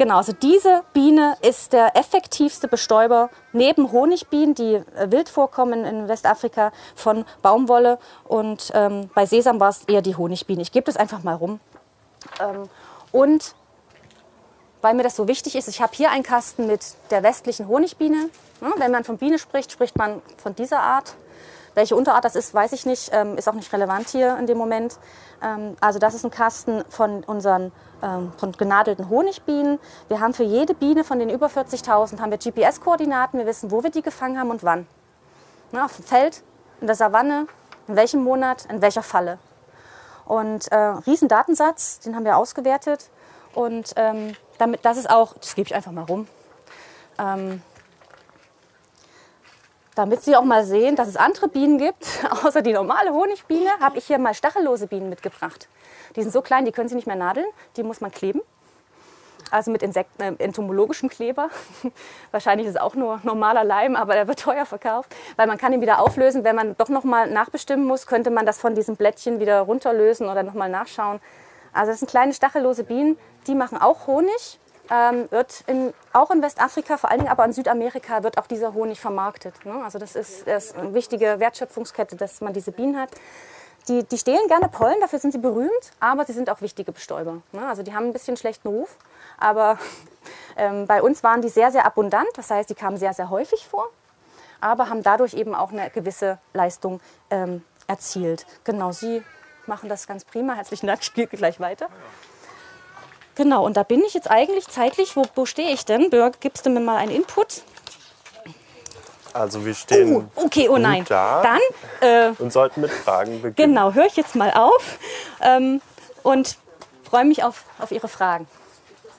Genau, also diese Biene ist der effektivste Bestäuber neben Honigbienen, die äh, wild vorkommen in Westafrika, von Baumwolle. Und ähm, bei Sesam war es eher die Honigbiene. Ich gebe das einfach mal rum. Ähm, und weil mir das so wichtig ist, ich habe hier einen Kasten mit der westlichen Honigbiene. Wenn man von Biene spricht, spricht man von dieser Art. Welche Unterart das ist, weiß ich nicht, ähm, ist auch nicht relevant hier in dem Moment. Ähm, also das ist ein Kasten von unseren ähm, von genadelten Honigbienen. Wir haben für jede Biene von den über 40.000 haben wir GPS-Koordinaten. Wir wissen, wo wir die gefangen haben und wann. Na, auf dem Feld, in der Savanne, in welchem Monat, in welcher Falle. Und äh, riesen Datensatz, den haben wir ausgewertet. Und ähm, damit, das ist auch, das gebe ich einfach mal rum. Ähm, damit Sie auch mal sehen, dass es andere Bienen gibt, außer die normale Honigbiene, habe ich hier mal stachellose Bienen mitgebracht. Die sind so klein, die können Sie nicht mehr nadeln, die muss man kleben. Also mit Insekten, äh, entomologischem Kleber. Wahrscheinlich ist es auch nur normaler Leim, aber der wird teuer verkauft, weil man kann ihn wieder auflösen. Wenn man doch noch mal nachbestimmen muss, könnte man das von diesem Blättchen wieder runterlösen oder noch mal nachschauen. Also das sind kleine stachellose Bienen, die machen auch Honig ähm, wird in, auch in Westafrika, vor allen Dingen aber in Südamerika, wird auch dieser Honig vermarktet. Ne? Also das ist, das ist eine wichtige Wertschöpfungskette, dass man diese Bienen hat. Die, die stehlen gerne Pollen, dafür sind sie berühmt, aber sie sind auch wichtige Bestäuber. Ne? Also die haben ein bisschen schlechten Ruf, aber ähm, bei uns waren die sehr, sehr abundant. Das heißt, die kamen sehr, sehr häufig vor, aber haben dadurch eben auch eine gewisse Leistung ähm, erzielt. Genau, Sie machen das ganz prima. Herzlichen Dank, ich gehe gleich weiter. Genau, und da bin ich jetzt eigentlich zeitlich, wo, wo stehe ich denn? Björk, gibst du mir mal einen Input? Also wir stehen oh, okay, oh nein. da Dann, äh, und sollten mit Fragen beginnen. Genau, höre ich jetzt mal auf ähm, und freue mich auf, auf Ihre Fragen.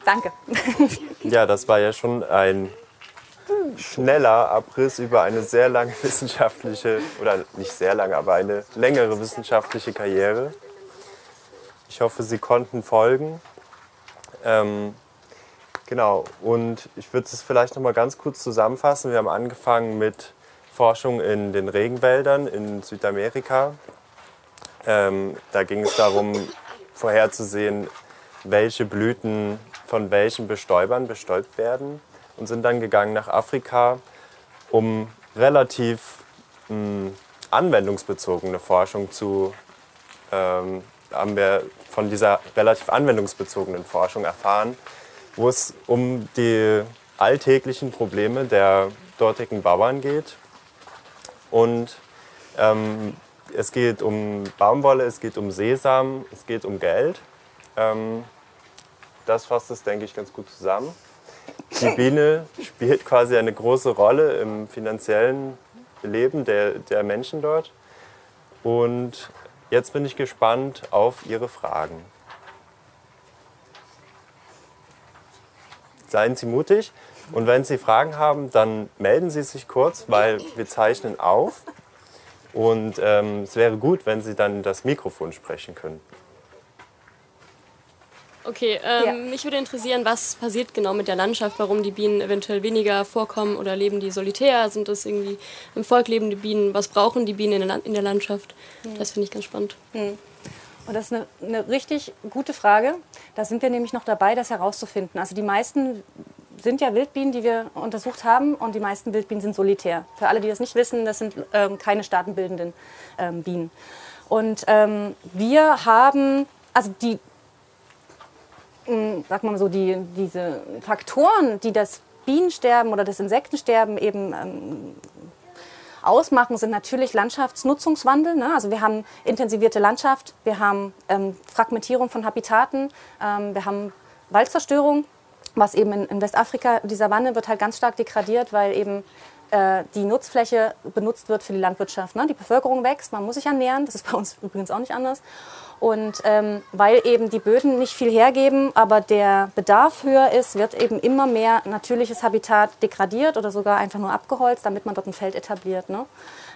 Danke. Ja, das war ja schon ein schneller Abriss über eine sehr lange wissenschaftliche, oder nicht sehr lange, aber eine längere wissenschaftliche Karriere. Ich hoffe, Sie konnten folgen. Ähm, genau, und ich würde es vielleicht noch mal ganz kurz zusammenfassen. Wir haben angefangen mit Forschung in den Regenwäldern in Südamerika. Ähm, da ging es darum, vorherzusehen, welche Blüten von welchen Bestäubern bestäubt werden und sind dann gegangen nach Afrika, um relativ mh, hm, anwendungsbezogene Forschung zu ähm, haben wir von dieser relativ anwendungsbezogenen Forschung erfahren, wo es um die alltäglichen Probleme der dortigen Bauern geht. Und ähm, es geht um Baumwolle, es geht um Sesam, es geht um Geld. Ähm, das fasst es, denke ich, ganz gut zusammen. Die Biene spielt quasi eine große Rolle im finanziellen Leben der, der Menschen dort. Und Jetzt bin ich gespannt auf Ihre Fragen. seien Sie mutig. Und wenn Sie Fragen haben, dann melden Sie sich kurz, weil wir zeichnen auf. Und ähm, es wäre gut, wenn Sie dann das Mikrofon sprechen können. Okay, ähm, ja. mich würde interessieren, was passiert genau mit der Landschaft, warum die Bienen eventuell weniger vorkommen oder leben die solitär? Sind das irgendwie im Volk lebende Bienen? Was brauchen die Bienen in der, Landschaft? Mhm. Das finde ich ganz spannend. Mhm. Und das ist eine, eine richtig gute Frage. Da sind wir nämlich noch dabei, das herauszufinden. Also die meisten sind ja Wildbienen, die wir untersucht haben, und die meisten Wildbienen sind solitär. Für alle, die das nicht wissen, das sind ähm, keine staatenbildenden ähm, Bienen. Und ähm, wir haben, also die, sag mal so, die, diese Faktoren, die das Bienensterben oder das Insektensterben eben ähm, ausmachen, sind natürlich Landschaftsnutzungswandel. Ne? Also wir haben intensivierte Landschaft, wir haben ähm, Fragmentierung von Habitaten, ähm, wir haben Waldzerstörung, was eben in, in, Westafrika, die Savanne wird halt ganz stark degradiert, weil eben äh, die Nutzfläche benutzt wird für die Landwirtschaft. Ne? Die Bevölkerung wächst, man muss sich ernähren, das ist bei uns übrigens auch nicht anders. Und ähm, weil eben die Böden nicht viel hergeben, aber der Bedarf höher ist, wird eben immer mehr natürliches Habitat degradiert oder sogar einfach nur abgeholzt, damit man dort ein Feld etabliert. Ne?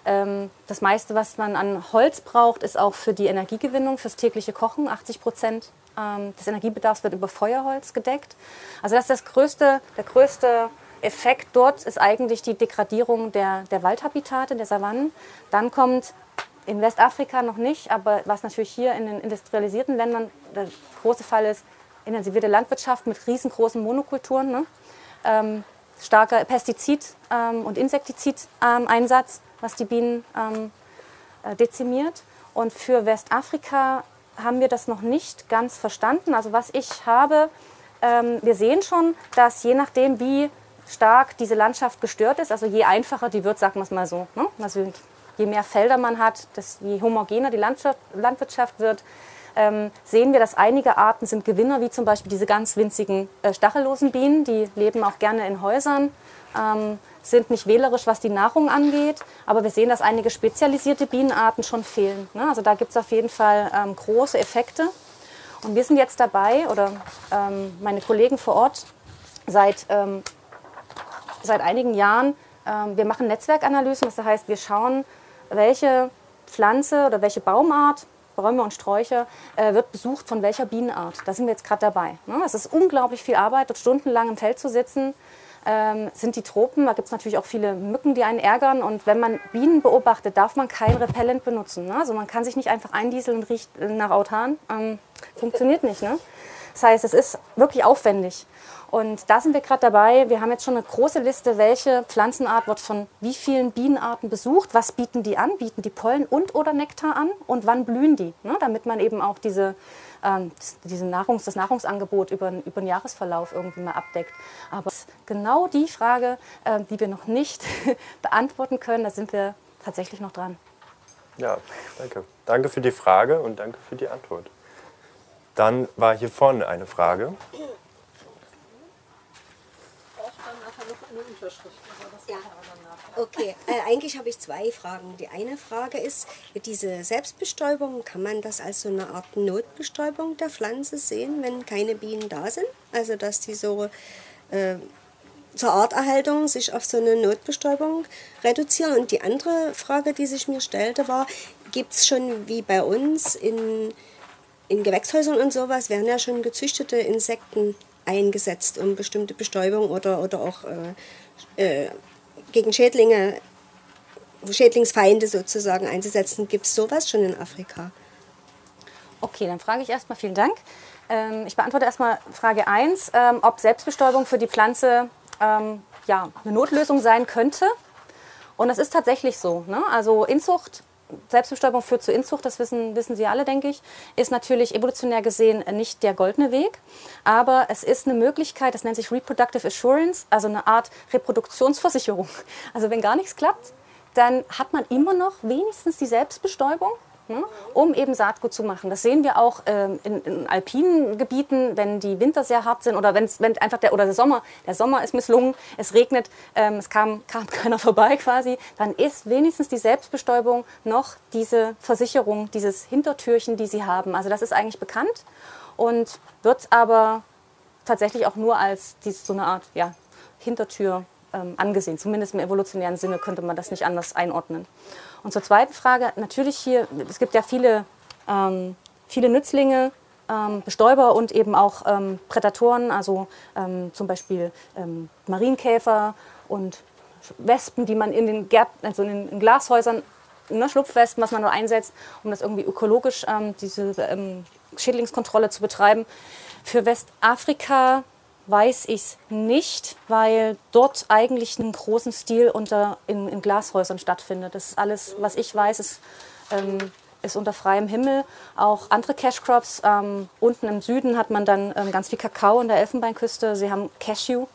Ähm, das meiste, was man an Holz braucht, ist auch für die Energiegewinnung, fürs tägliche Kochen. 80 Prozent ähm, des Energiebedarfs wird über Feuerholz gedeckt. Also das ist das größte, der größte Effekt dort ist eigentlich die Degradierung der, der Waldhabitate, der Savannen. Dann kommt in Westafrika noch nicht, aber was natürlich hier in den industrialisierten Ländern der große Fall ist, intensivierte Landwirtschaft mit riesengroßen Monokulturen, ne? ähm, starker Pestizid- ähm, und Insektizideinsatz, was die Bienen ähm, äh, dezimiert. Und für Westafrika haben wir das noch nicht ganz verstanden. Also was ich habe, ähm, wir sehen schon, dass je nachdem, wie stark diese Landschaft gestört ist, also je einfacher die wird, sagen wir es mal so. Ne? Also je mehr Felder man hat, das, je homogener die Landschaft, Landwirtschaft wird, ähm, sehen wir, dass einige Arten sind Gewinner, wie zum Beispiel diese ganz winzigen äh, stachellosen Bienen, die leben auch gerne in Häusern, ähm, sind nicht wählerisch, was die Nahrung angeht, aber wir sehen, dass einige spezialisierte Bienenarten schon fehlen. Ne? Also da gibt es auf jeden Fall ähm, große Effekte. Und wir sind jetzt dabei, oder ähm, meine Kollegen vor Ort, seit, ähm, seit einigen Jahren, ähm, wir machen Netzwerkanalysen, das heißt, wir schauen, welche Pflanze oder welche Baumart, Bäume und Sträucher, äh, wird besucht von welcher Bienenart. Da sind wir jetzt gerade dabei. Ne? Es ist unglaublich viel Arbeit, dort stundenlang im Feld zu sitzen. Ähm, sind die Tropen, da gibt es natürlich auch viele Mücken, die einen ärgern. Und wenn man Bienen beobachtet, darf man kein Repellent benutzen. Ne? Also man kann sich nicht einfach eindieseln und riecht nach Autan. Ähm, funktioniert nicht. Ne? Das heißt, es ist wirklich aufwendig. Und da sind wir gerade dabei. Wir haben jetzt schon eine große Liste, welche Pflanzenart wird von wie vielen Bienenarten besucht, was bieten die an, bieten die Pollen und oder Nektar an und wann blühen die, ne? damit man eben auch diese, ähm, diese Nahrungs-, das Nahrungsangebot über, über den Jahresverlauf irgendwie mal abdeckt. Aber genau die Frage, äh, die wir noch nicht beantworten können, da sind wir tatsächlich noch dran. Ja, danke. Danke für die Frage und danke für die Antwort. Dann war hier vorne eine Frage. Ja. Okay, äh, eigentlich habe ich zwei Fragen. Die eine Frage ist, diese Selbstbestäubung, kann man das als so eine Art Notbestäubung der Pflanze sehen, wenn keine Bienen da sind? Also dass die so äh, zur Arterhaltung sich auf so eine Notbestäubung reduzieren. Und die andere Frage, die sich mir stellte, war, gibt es schon wie bei uns in, in Gewächshäusern und sowas, werden ja schon gezüchtete Insekten eingesetzt, um bestimmte Bestäubung oder, oder auch äh, äh, gegen Schädlinge, Schädlingsfeinde sozusagen einzusetzen. Gibt es sowas schon in Afrika? Okay, dann frage ich erstmal, vielen Dank. Ähm, ich beantworte erstmal Frage 1, ähm, ob Selbstbestäubung für die Pflanze ähm, ja, eine Notlösung sein könnte. Und das ist tatsächlich so. Ne? Also Inzucht Selbstbestäubung führt zur Inzucht, das wissen, wissen Sie alle, denke ich, ist natürlich evolutionär gesehen nicht der goldene Weg. Aber es ist eine Möglichkeit, das nennt sich Reproductive Assurance, also eine Art Reproduktionsversicherung. Also wenn gar nichts klappt, dann hat man immer noch wenigstens die Selbstbestäubung Ne, um eben Saatgut zu machen. Das sehen wir auch ähm, in, in, alpinen Gebieten, wenn die Winter sehr hart sind oder wenn's, wenn einfach der oder der Sommer, der Sommer ist misslungen, es regnet, ähm, es kam, kam keiner vorbei quasi, dann ist wenigstens die Selbstbestäubung noch diese Versicherung, dieses Hintertürchen, die sie haben. Also das ist eigentlich bekannt und wird aber tatsächlich auch nur als dies, so eine Art ja, Hintertür ähm, angesehen. Zumindest im evolutionären Sinne könnte man das nicht anders einordnen. Und zur zweiten Frage, natürlich hier, es gibt ja viele, ähm, viele Nützlinge, ähm, Bestäuber und eben auch ähm, Prädatoren, also ähm, zum Beispiel Marienkäfer und Wespen, die man in den, Gärten, also in den Glashäusern, ne, Schlupfwespen, was man nur einsetzt, um das irgendwie ökologisch, ähm, diese ähm, Schädlingskontrolle zu betreiben. Für Westafrika weiß ich es nicht, weil dort eigentlich einen großen Stil unter, in, in Glashäusern stattfindet. Das ist alles, was ich weiß, ist, ähm, ist unter freiem Himmel. Auch andere Cash Crops. Ähm, unten im Süden hat man dann ähm, ganz viel Kakao in der Elfenbeinküste. Sie haben Cashew,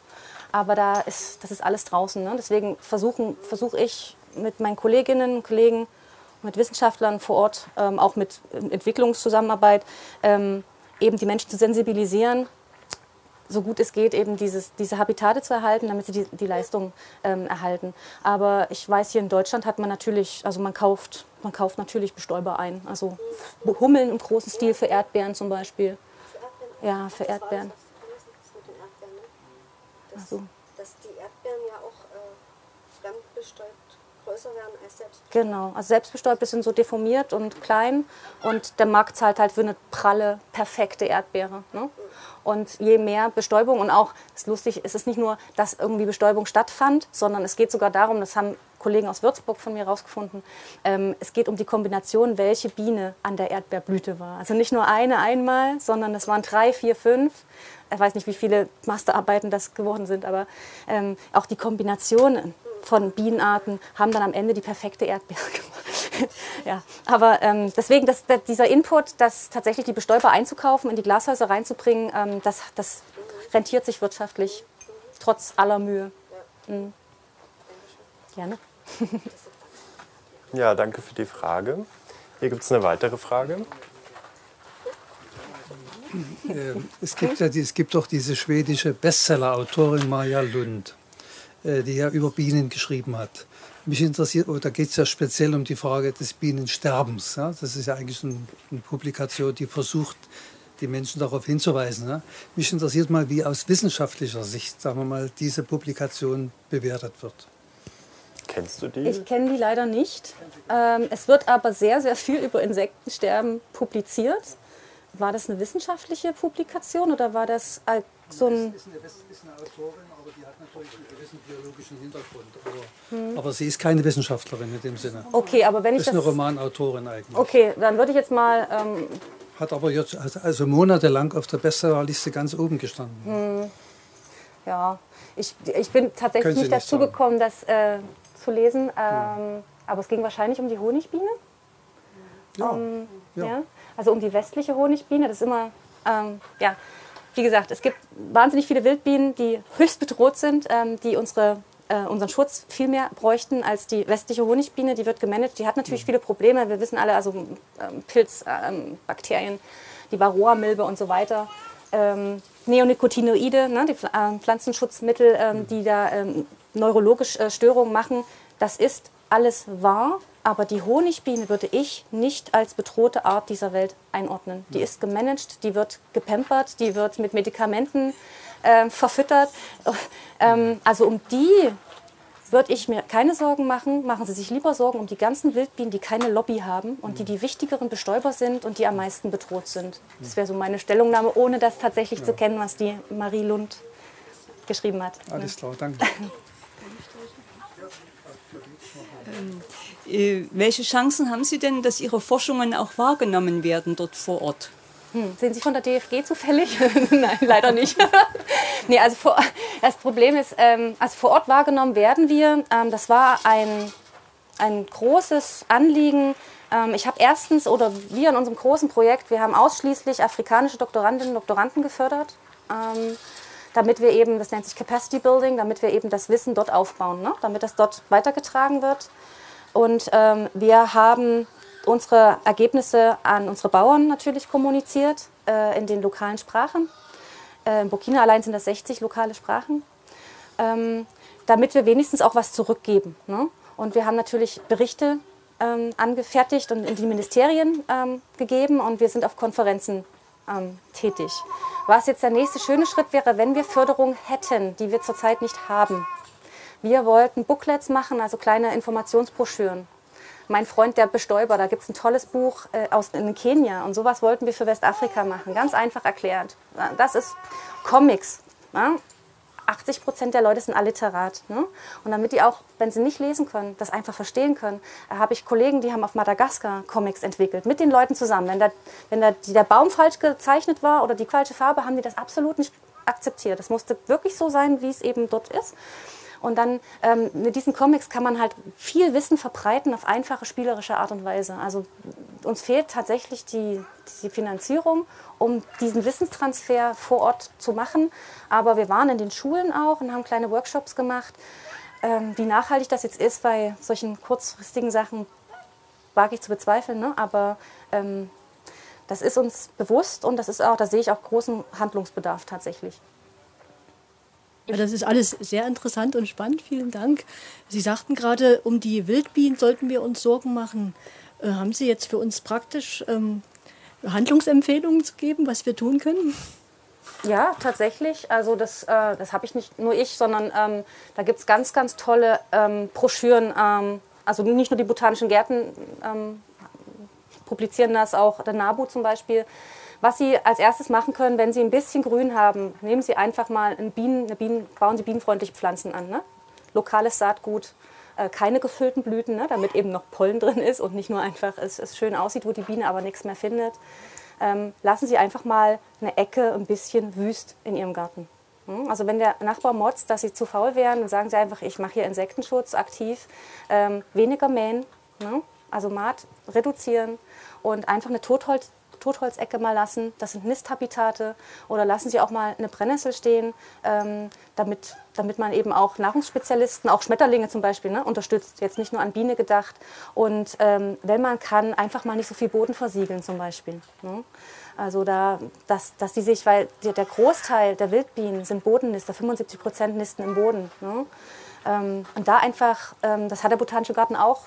aber da ist, das ist alles draußen. Ne? Deswegen versuche versuch ich mit meinen Kolleginnen und Kollegen, mit Wissenschaftlern vor Ort, ähm, auch mit Entwicklungszusammenarbeit, ähm, eben die Menschen zu sensibilisieren, so gut es geht, eben dieses, diese Habitate zu erhalten, damit sie die, die Leistung ähm, erhalten. Aber ich weiß, hier in Deutschland hat man natürlich, also man kauft, man kauft natürlich Bestäuber ein. Also Hummeln im großen Stil für Erdbeeren zum Beispiel. Ja, für Erdbeeren. Also. Dass die Erdbeeren ja auch äh, fremdbestäubt größer werden als selbstbestäubt. Genau, also selbstbestäubt sind so deformiert und klein und der Markt zahlt halt für eine pralle, perfekte Erdbeere. Ne? Und je mehr Bestäubung und auch, ist lustig, es ist nicht nur, dass irgendwie Bestäubung stattfand, sondern es geht sogar darum, das haben Kollegen aus Würzburg von mir herausgefunden, ähm, es geht um die Kombination, welche Biene an der Erdbeerblüte war. Also nicht nur eine einmal, sondern es waren drei, vier, fünf. Ich weiß nicht, wie viele Masterarbeiten das geworden sind, aber ähm, auch die Kombinationen von Bienenarten haben dann am Ende die perfekte Erdbeere gemacht. ja, aber ähm, deswegen dass, dass dieser Input, das tatsächlich die Bestäuber einzukaufen, in die Glashäuser reinzubringen, ähm, das, das rentiert sich wirtschaftlich trotz aller Mühe. Mhm. Gerne. ja, danke für die Frage. Hier gibt es eine weitere Frage. Ähm, es gibt ja es gibt doch diese schwedische Bestseller-Autorin Maja Lund. Äh, die ja über Bienen geschrieben hat. Mich interessiert, oder da geht es ja speziell um die Frage des Bienensterbens. Ja? Das ist ja eigentlich eine, eine Publikation, die versucht, die Menschen darauf hinzuweisen. Ja? Mich interessiert mal, wie aus wissenschaftlicher Sicht, sagen wir mal, diese Publikation bewertet wird. Kennst du die? Ich kenne die leider nicht. Ähm, es wird aber sehr, sehr viel über Insektensterben publiziert. War das eine wissenschaftliche Publikation oder war das so ein. Das ist eine, ist eine Autorin, aber die hat natürlich einen gewissen biologischen Hintergrund. Aber, hm. aber, sie ist keine Wissenschaftlerin in dem Sinne. Okay, aber wenn ich. Das ist eine Romanautorin eigentlich. Okay, dann würde ich jetzt mal. Ähm hat aber jetzt also monatelang auf der Bestsellerliste ganz oben gestanden. Hm. Ja, ich, ich bin tatsächlich nicht dazu sagen. gekommen, das äh, zu lesen. Ähm, Aber es ging wahrscheinlich um die Honigbiene. Ja, um, ja. ja. Also um die westliche Honigbiene. Das ist immer, ähm, ja, wie gesagt, es gibt wahnsinnig viele Wildbienen, die höchst bedroht sind, ähm, die unsere, äh, unseren Schutz viel mehr bräuchten als die westliche Honigbiene. Die wird gemanagt. Die hat natürlich viele Probleme. Wir wissen alle, also ähm, Pilz, ähm, Bakterien, die Varroa-Milbe und so weiter. Ähm, Neonicotinoide, ne, die äh, Pflanzenschutzmittel, ähm, die da ähm, neurologisch äh, Störungen machen. Das ist alles wahr, aber die Honigbiene würde ich nicht als bedrohte Art dieser Welt einordnen. Die ist gemanagt, die wird gepampert, die wird mit Medikamenten äh, verfüttert. Ähm, also um die würde ich mir keine Sorgen machen. Machen Sie sich lieber Sorgen um die ganzen Wildbienen, die keine Lobby haben und die die wichtigeren Bestäuber sind und die am meisten bedroht sind. Das wäre so meine Stellungnahme, ohne das tatsächlich ja. zu kennen, was die Marie Lund geschrieben hat. Alles klar, danke. Ähm, äh, welche Chancen haben Sie denn, dass Ihre Forschungen auch wahrgenommen werden dort vor Ort? Hm, sind Sie von der DFG zufällig? Nein, leider nicht. nee, also vor, das Problem ist, ähm, also vor Ort wahrgenommen werden wir. Ähm, das war ein, ein großes Anliegen. Ähm, ich habe erstens, oder wir in unserem großen Projekt, wir haben ausschließlich afrikanische Doktorandinnen und Doktoranden gefördert. Ähm, damit wir eben, das nennt sich Capacity Building, damit wir eben das Wissen dort aufbauen, ne? damit das dort weitergetragen wird. Und ähm, wir haben unsere Ergebnisse an unsere Bauern natürlich kommuniziert äh, in den lokalen Sprachen. Äh, in Burkina allein sind das 60 lokale Sprachen, ähm, damit wir wenigstens auch was zurückgeben. Ne? Und wir haben natürlich Berichte ähm, angefertigt und in die Ministerien ähm, gegeben und wir sind auf Konferenzen ähm, tätig. Was jetzt der nächste schöne Schritt wäre, wenn wir Förderung hätten, die wir zurzeit nicht haben. Wir wollten Booklets machen, also kleine Informationsbroschüren. Mein Freund, der Bestäuber, da gibt es ein tolles Buch äh, aus in Kenia und sowas wollten wir für Westafrika machen. Ganz einfach erklärt. Das ist Comics. Ja? 80 Prozent der Leute sind alliterat. Ne? Und damit die auch, wenn sie nicht lesen können, das einfach verstehen können, äh, habe ich Kollegen, die haben auf Madagaskar Comics entwickelt, mit den Leuten zusammen. Wenn, da, wenn da der Baum falsch gezeichnet war oder die falsche Farbe, haben die das absolut nicht akzeptiert. Das musste wirklich so sein, wie es eben dort ist. Und dann ähm, mit diesen Comics kann man halt viel Wissen verbreiten auf einfache spielerische Art und Weise. Also uns fehlt tatsächlich die, die Finanzierung, um diesen Wissenstransfer vor Ort zu machen. Aber wir waren in den Schulen auch und haben kleine Workshops gemacht. Ähm, wie nachhaltig das jetzt ist bei solchen kurzfristigen Sachen, wage ich zu bezweifeln. Ne? Aber ähm, das ist uns bewusst und das ist auch, da sehe ich auch großen Handlungsbedarf tatsächlich. Das ist alles sehr interessant und spannend. Vielen Dank. Sie sagten gerade, um die Wildbienen sollten wir uns Sorgen machen. Äh, haben Sie jetzt für uns praktisch ähm, Handlungsempfehlungen zu geben, was wir tun können? Ja, tatsächlich. Also das, äh, das habe ich nicht nur ich, sondern ähm, da gibt es ganz, ganz tolle ähm, Broschüren. Ähm, also nicht nur die botanischen Gärten ähm, publizieren das, auch der NABU zum Beispiel. Was Sie als erstes machen können, wenn Sie ein bisschen Grün haben, nehmen Sie einfach mal ein Bienen, eine Bienen, bauen Sie bienenfreundliche Pflanzen an. Ne? Lokales Saatgut, äh, keine gefüllten Blüten, ne? damit eben noch Pollen drin ist und nicht nur einfach es, es schön aussieht, wo die Biene aber nichts mehr findet. Ähm, lassen Sie einfach mal eine Ecke ein bisschen wüst in Ihrem Garten. Hm? Also wenn der Nachbar motzt, dass Sie zu faul wären, dann sagen Sie einfach, ich mache hier Insektenschutz aktiv, ähm, weniger mähen, ne? also Maat reduzieren und einfach eine Totholz Totholzecke mal lassen. Das sind Nisthabitate. Oder lassen Sie auch mal eine Brennnessel stehen, ähm, damit, damit man eben auch Nahrungsspezialisten, auch Schmetterlinge zum Beispiel, ne, unterstützt. Jetzt nicht nur an Biene gedacht. Und ähm, wenn man kann, einfach mal nicht so viel Boden versiegeln zum Beispiel. Ne? Also da, dass, dass die sich, weil der Großteil der Wildbienen sind Bodennister, 75 Prozent nisten im Boden. Ne? Ähm, und da einfach, ähm, das hat der Botanische Garten auch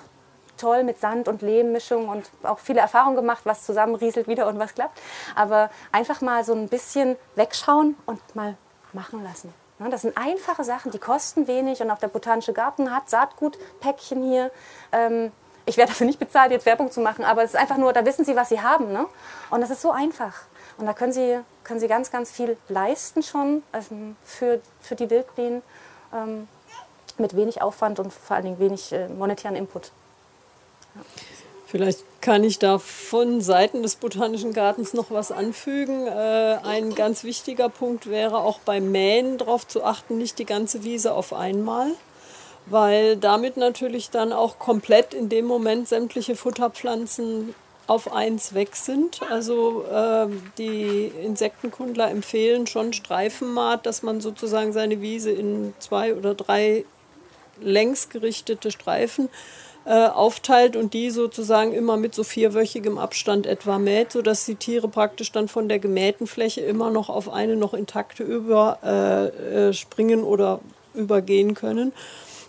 toll mit Sand- und Lehmmischung und auch viele Erfahrungen gemacht, was zusammenrieselt wieder und was klappt. Aber einfach mal so ein bisschen wegschauen und mal machen lassen. Das sind einfache Sachen, die kosten wenig und auch der Botanische Garten hat Saatgutpäckchen hier. Ähm, ich werde dafür nicht bezahlt, jetzt Werbung zu machen, aber es ist einfach nur, da wissen Sie, was Sie haben. Ne? Und das ist so einfach. Und da können Sie, können Sie ganz, ganz viel leisten schon ähm, für, für die Wildbienen ähm, mit wenig Aufwand und vor allen Dingen wenig äh, monetären Input. Vielleicht kann ich da von Seiten des Botanischen Gartens noch was anfügen. Äh, ein ganz wichtiger Punkt wäre auch beim Mähen darauf zu achten, nicht die ganze Wiese auf einmal, weil damit natürlich dann auch komplett in dem Moment sämtliche Futterpflanzen auf eins weg sind. Also äh, die Insektenkundler empfehlen schon Streifenmaat, dass man sozusagen seine Wiese in zwei oder drei längsgerichtete Streifen äh, aufteilt und die sozusagen immer mit so vierwöchigem Abstand etwa mäht, sodass die Tiere praktisch dann von der gemähten Fläche immer noch auf eine noch intakte überspringen äh, äh oder übergehen können.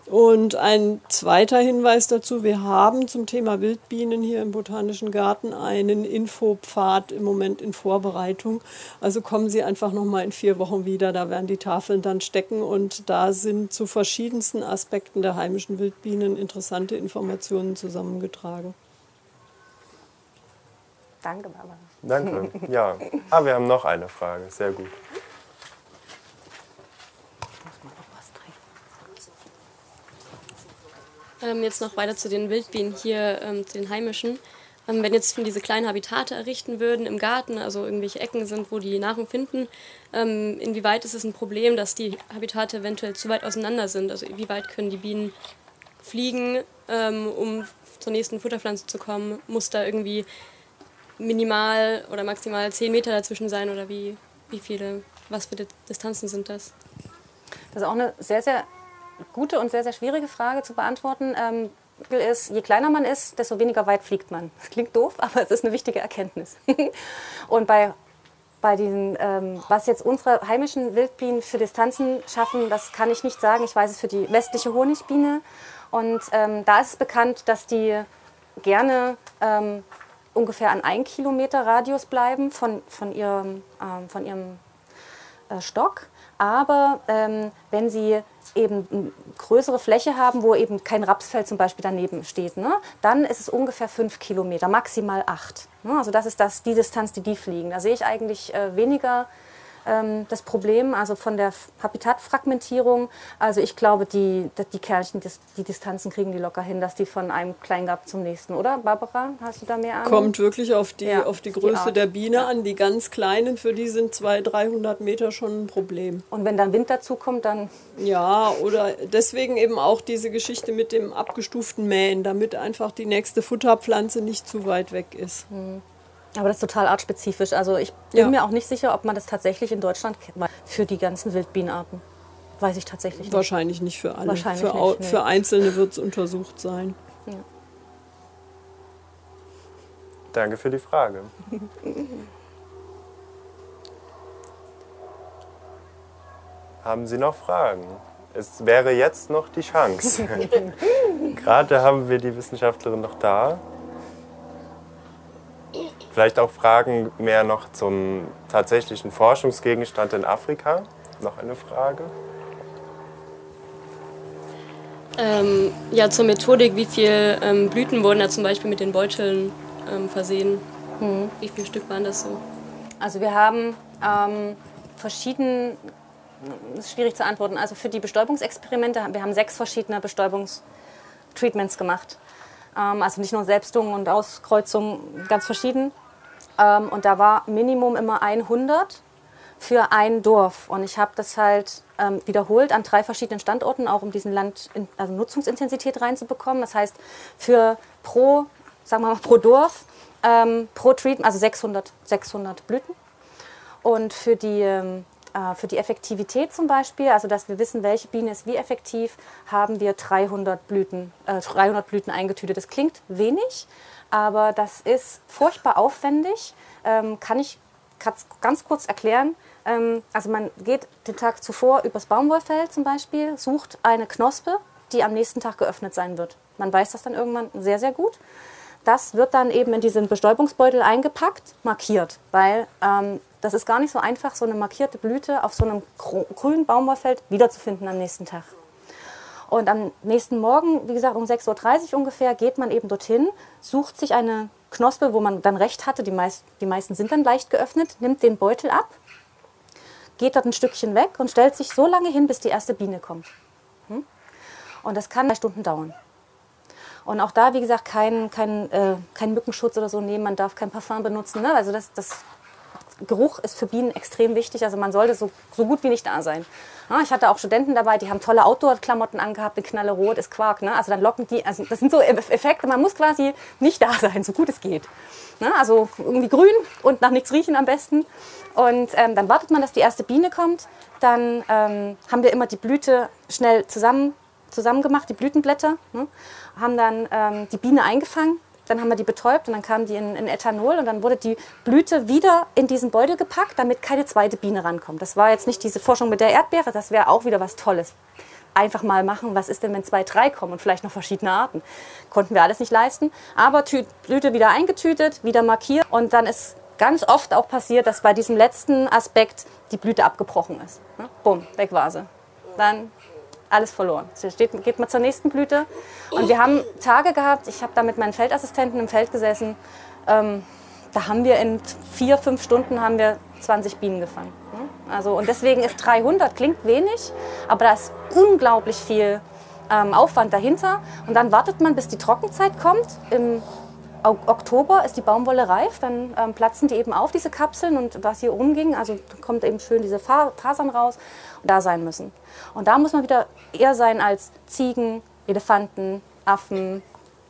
Und ein zweiter Hinweis dazu, wir haben zum Thema Wildbienen hier im Botanischen Garten einen Infopfad im Moment in Vorbereitung. Also kommen Sie einfach noch mal in vier Wochen wieder, da werden die Tafeln dann stecken und da sind zu verschiedensten Aspekten der heimischen Wildbienen interessante Informationen zusammengetragen. Danke, Barbara. Danke. Ja, ah, wir haben noch eine Frage. Sehr gut. Ähm, jetzt noch weiter zu den Wildbienen hier, ähm, zu den heimischen. Ähm, wenn jetzt diese kleinen Habitate errichten würden im Garten, also irgendwelche Ecken sind, wo die Nahrung finden, ähm, inwieweit ist es ein Problem, dass die Habitate eventuell zu weit auseinander sind? Also wie weit können die Bienen fliegen, ähm, um zur nächsten Futterpflanze zu kommen? Muss da irgendwie minimal oder maximal 10 Meter dazwischen sein oder wie, wie viele, was für Distanzen sind das? Das ist auch eine sehr, sehr gute und sehr, sehr schwierige Frage zu beantworten. Ähm, ist, je kleiner man ist, desto weniger weit fliegt man. Das klingt doof, aber es ist eine wichtige Erkenntnis. und bei, bei diesen, ähm, was jetzt unsere heimischen Wildbienen für Distanzen schaffen, das kann ich nicht sagen. Ich weiß es für die westliche Honigbiene. Und ähm, da ist es bekannt, dass die gerne ähm, ungefähr an ein Kilometer Radius bleiben von, von ihrem, ähm, von ihrem äh, Stock. Aber ähm, wenn sie eben eine größere Fläche haben, wo eben kein Rapsfeld zum Beispiel daneben steht, ne, dann ist es ungefähr fünf Kilometer, maximal acht. Ne? Also das ist das, die Distanz, die die fliegen. Da sehe ich eigentlich äh, weniger ähm, das Problem, also von der Habitatfragmentierung. Also ich glaube, die, die Kerlchen, die, die Distanzen kriegen die locker hin, dass die von einem Kleingab zum nächsten, oder Barbara? Hast du da mehr Ahnung? Kommt wirklich auf die, Ja, auf die die Größe Art. der Biene an. Die ganz kleinen, für die sind 200, 300 Meter schon ein Problem. Und wenn dann Wind dazu kommt, dann Ja, oder deswegen eben auch diese Geschichte mit dem abgestuften Mähen, damit einfach die nächste Futterpflanze nicht zu weit weg ist. Aber das ist total artspezifisch. Also ich bin Ja. mir auch nicht sicher, ob man das tatsächlich in Deutschland kennt. Für die ganzen Wildbienenarten. Weiß ich tatsächlich nicht. Wahrscheinlich nicht für alle. Wahrscheinlich für, nicht, nee. für Einzelne wird es untersucht sein. Danke für die Frage. Haben Sie noch Fragen? Es wäre jetzt noch die Chance. Gerade haben wir die Wissenschaftlerin noch da. Vielleicht auch Fragen mehr noch zum tatsächlichen Forschungsgegenstand in Afrika. Noch eine Frage? Ähm, ja, zur Methodik, wie viele ähm, Blüten wurden da zum Beispiel mit den Beuteln ähm, versehen? Wie viele Stück waren das so? Also wir haben ähm, verschieden, das ist schwierig zu antworten, also für die Bestäubungsexperimente, wir haben sechs verschiedene Bestäubungstreatments gemacht. Ähm, also nicht nur Selbstdung und Auskreuzung, ganz verschieden. Ähm, und da war Minimum immer 100 für ein Dorf. Und ich habe das halt ähm, wiederholt an drei verschiedenen Standorten, auch um diesen Land, also Nutzungsintensität reinzubekommen. Das heißt, für pro, sagen wir mal, pro Dorf, ähm, pro Treatment, also 600, 600 Blüten. Und für die, ähm, äh, für die Effektivität zum Beispiel, also dass wir wissen, welche Biene ist wie effektiv, haben wir 300 Blüten, äh, 300 Blüten eingetütet. Das klingt wenig, aber das ist furchtbar aufwendig. Ähm, kann ich ganz- kurz erklären. Ähm, also man geht den Tag zuvor übers Baumwollfeld zum Beispiel, sucht eine Knospe, die am nächsten Tag geöffnet sein wird. Man weiß das dann irgendwann sehr, sehr gut. Das wird dann eben in diesen Bestäubungsbeutel eingepackt, markiert, weil ähm, das ist gar nicht so einfach, so eine markierte Blüte auf so einem grünen Baumwollfeld wiederzufinden am nächsten Tag. Und am nächsten Morgen, wie gesagt, um 6.30 Uhr ungefähr, geht man eben dorthin, sucht sich eine Knospe, wo man dann recht hatte, die, meist, die meisten sind dann leicht geöffnet, nimmt den Beutel ab, geht dort ein Stückchen weg und stellt sich so lange hin, bis die erste Biene kommt. Hm? Und das kann drei Stunden dauern. Und auch da, wie gesagt, kein, kein, äh, kein Mückenschutz oder so nehmen, man darf kein Parfum benutzen. Ne? Also das, das Geruch ist für Bienen extrem wichtig. Also man sollte so, so gut wie nicht da sein. Ja, ich hatte auch Studenten dabei, die haben tolle Outdoor-Klamotten angehabt, eine Knalle rot ist Quark. Ne? Also dann locken die, also das sind so Effekte, man muss quasi nicht da sein, so gut es geht. Ne? Also irgendwie grün und nach nichts riechen am besten. Und ähm, dann wartet man, dass die erste Biene kommt. Dann ähm, haben wir immer die Blüte schnell zusammen, zusammen gemacht, die Blütenblätter. Ne? Haben dann ähm, die Biene eingefangen. Dann haben wir die betäubt und dann kam die in, in Ethanol und dann wurde die Blüte wieder in diesen Beutel gepackt, damit keine zweite Biene rankommt. Das war jetzt nicht diese Forschung mit der Erdbeere, das wäre auch wieder was Tolles. Einfach mal machen, was ist denn, wenn zwei, drei kommen und vielleicht noch verschiedene Arten. Konnten wir alles nicht leisten. Aber Tü Blüte wieder eingetütet, wieder markiert und dann ist ganz oft auch passiert, dass bei diesem letzten Aspekt die Blüte abgebrochen ist. Ne? Bumm, weg war sie. Dann alles verloren. So steht, geht man zur nächsten Blüte. Und wir haben Tage gehabt, ich habe da mit meinen Feldassistenten im Feld gesessen. Ähm, da haben wir in vier, fünf Stunden haben wir 20 Bienen gefangen. ne? Also, und deswegen ist 300, klingt wenig, aber da ist unglaublich viel ähm, Aufwand dahinter. Und dann wartet man, bis die Trockenzeit kommt. Im Oktober ist die Baumwolle reif, dann ähm, platzen die eben auf, diese Kapseln und was hier rumging, also kommt eben schön diese Fa Fasern raus da sein müssen. Und da muss man wieder eher sein als Ziegen, Elefanten, Affen,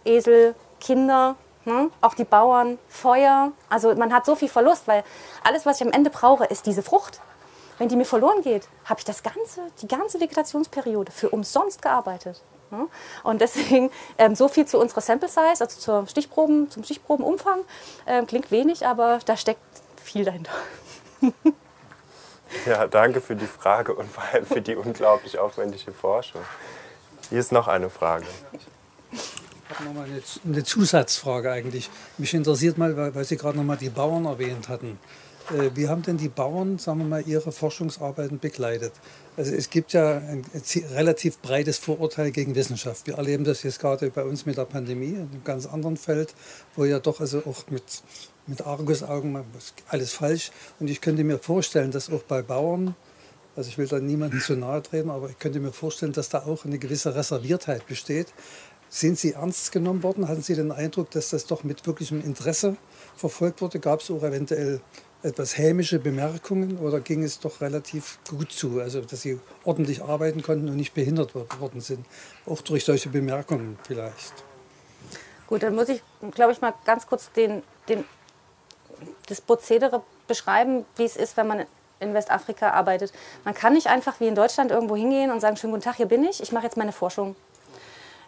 Esel, Kinder, ne? auch die Bauern, Feuer. Also man hat so viel Verlust, weil alles, was ich am Ende brauche, ist diese Frucht. Wenn die mir verloren geht, habe ich das ganze, die ganze Vegetationsperiode für umsonst gearbeitet. Ja? Und deswegen ähm, so viel zu unserer Sample Size, also zur Stichproben, zum Stichprobenumfang. Ähm, klingt wenig, aber da steckt viel dahinter. Ja, danke für die Frage und vor allem für die unglaublich aufwendige Forschung. Hier ist noch eine Frage. Ich habe nochmal eine, Zusatzfrage eigentlich. Mich interessiert mal, weil, weil Sie gerade nochmal die Bauern erwähnt hatten. Äh, wie haben denn die Bauern, sagen wir mal, ihre Forschungsarbeiten begleitet? Also es gibt ja ein relativ breites Vorurteil gegen Wissenschaft. Wir erleben das jetzt gerade bei uns mit der Pandemie, in einem ganz anderen Feld, wo ja doch also auch mit, mit Argusaugen alles falsch. Und ich könnte mir vorstellen, dass auch bei Bauern, also ich will da niemandem zu nahe treten, aber ich könnte mir vorstellen, dass da auch eine gewisse Reserviertheit besteht. Sind Sie ernst genommen worden? Hatten Sie den Eindruck, dass das doch mit wirklichem Interesse verfolgt wurde? Gab es auch eventuell etwas hämische Bemerkungen oder ging es doch relativ gut zu? Also, dass Sie ordentlich arbeiten konnten und nicht behindert worden sind. Auch durch solche Bemerkungen vielleicht. Gut, dann muss ich, glaube ich, mal ganz kurz den, den, das Prozedere beschreiben, wie es ist, wenn man in Westafrika arbeitet. Man kann nicht einfach wie in Deutschland irgendwo hingehen und sagen, schönen guten Tag, hier bin ich, ich mache jetzt meine Forschung.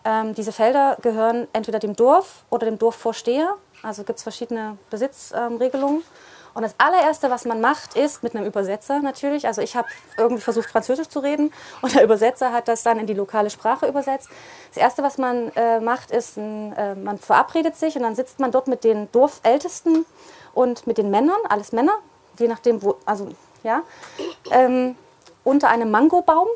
Ähm, diese Felder gehören entweder dem Dorf oder dem Dorfvorsteher. Also gibt es verschiedene Besitzregelungen. Ähm, und das allererste, was man macht, ist mit einem Übersetzer natürlich. Also ich habe irgendwie versucht, Französisch zu reden und der Übersetzer hat das dann in die lokale Sprache übersetzt. Das erste, was man äh, macht, ist, ein, äh, man verabredet sich und dann sitzt man dort mit den Dorfältesten und mit den Männern, alles Männer, je nachdem, wo, also ja, ähm, unter einem Mangobaum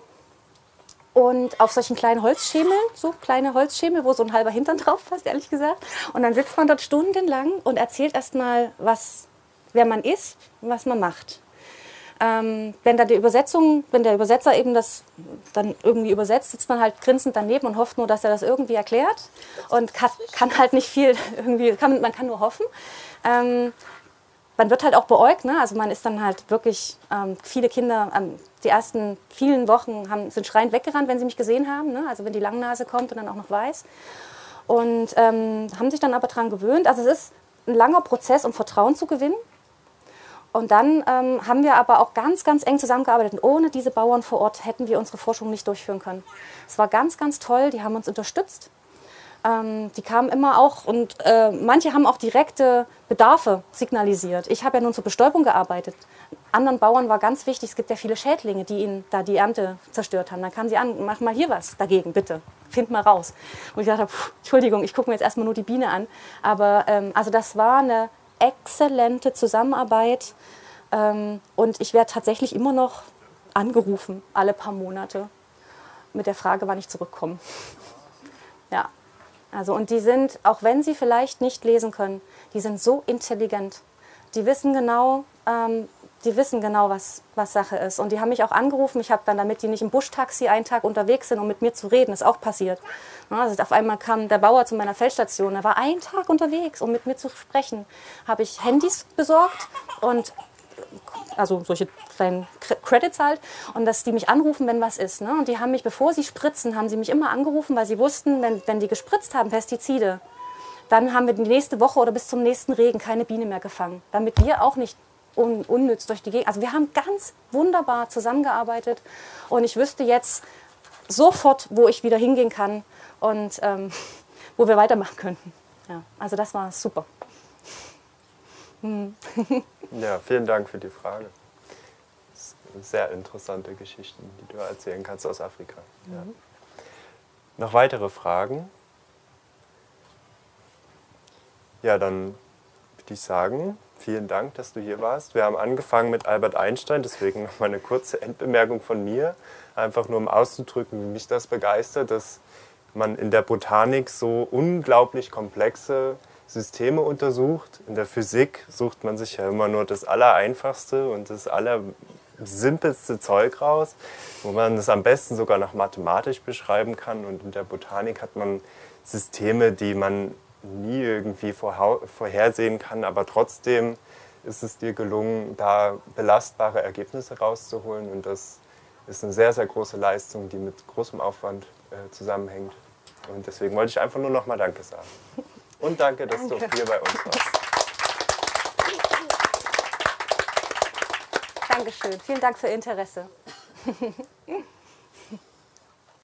und auf solchen kleinen Holzschemeln, so kleine Holzschemel, wo so ein halber Hintern drauf passt, ehrlich gesagt. Und dann sitzt man dort stundenlang und erzählt erstmal, was wer man ist und was man macht. Ähm, wenn da die Übersetzung, wenn der Übersetzer eben das dann irgendwie übersetzt, sitzt man halt grinsend daneben und hofft nur, dass er das irgendwie erklärt und kann, kann halt nicht viel irgendwie, kann, man kann nur hoffen. Ähm, man wird halt auch beäugt, ne? also man ist dann halt wirklich, ähm, viele Kinder, die ersten vielen Wochen haben, sind schreiend weggerannt, wenn sie mich gesehen haben, ne? also wenn die Langnase kommt und dann auch noch weiß. Und ähm, haben sich dann aber daran gewöhnt. Also es ist ein langer Prozess, um Vertrauen zu gewinnen. Und dann ähm, haben wir aber auch ganz, ganz eng zusammengearbeitet. Und ohne diese Bauern vor Ort hätten wir unsere Forschung nicht durchführen können. Es war ganz, ganz toll. Die haben uns unterstützt. Ähm, die kamen immer auch und äh, manche haben auch direkte Bedarfe signalisiert. Ich habe ja nun zur Bestäubung gearbeitet. Anderen Bauern war ganz wichtig, es gibt ja viele Schädlinge, die ihnen da die Ernte zerstört haben. Dann kamen sie an, mach mal hier was dagegen, bitte. Find mal raus. Und ich dachte, pff, Entschuldigung, ich gucke mir jetzt erstmal nur die Biene an. Aber ähm, also das war eine exzellente Zusammenarbeit. Ähm, und ich werde tatsächlich immer noch angerufen, alle paar Monate, mit der Frage, wann ich zurückkomme. Ja, also und die sind, auch wenn sie vielleicht nicht lesen können, die sind so intelligent. Die wissen genau, ähm, die wissen genau, was, was Sache ist. Und die haben mich auch angerufen. Ich habe dann, damit die nicht im Buschtaxi einen Tag unterwegs sind, um mit mir zu reden, ist auch passiert. Also auf einmal kam der Bauer zu meiner Feldstation. Er war einen Tag unterwegs, um mit mir zu sprechen. Habe ich Handys besorgt und also solche kleinen Credits halt, und dass die mich anrufen, wenn was ist. Ne? Und die haben mich, bevor sie spritzen, haben sie mich immer angerufen, weil sie wussten, wenn, wenn die gespritzt haben, Pestizide, dann haben wir die nächste Woche oder bis zum nächsten Regen keine Biene mehr gefangen, damit wir auch nicht un, unnütz durch die Gegend. Also wir haben ganz wunderbar zusammengearbeitet und ich wüsste jetzt sofort, wo ich wieder hingehen kann und ähm, wo wir weitermachen könnten. Ja, also das war super. Hm. ja, vielen Dank für die Frage. Sehr interessante Geschichten, die du erzählen kannst aus Afrika. Mhm. Ja. Noch weitere Fragen? Ja, dann würde ich sagen, vielen Dank, dass du hier warst. Wir haben angefangen mit Albert Einstein, deswegen noch mal eine kurze Endbemerkung von mir, einfach nur um auszudrücken, wie mich das begeistert, dass man in der Botanik so unglaublich komplexe Systeme untersucht. In der Physik sucht man sich ja immer nur das Allereinfachste und das Allersimpelste Zeug raus, wo man das am besten sogar noch mathematisch beschreiben kann. Und in der Botanik hat man Systeme, die man nie irgendwie vorhersehen kann, aber trotzdem ist es dir gelungen, da belastbare Ergebnisse rauszuholen und das ist eine sehr, sehr große Leistung, die mit großem Aufwand äh, zusammenhängt. Und deswegen wollte ich einfach nur noch mal Danke sagen. Und danke, dass danke. du hier bei uns warst. Dankeschön. Vielen Dank für Ihr Interesse.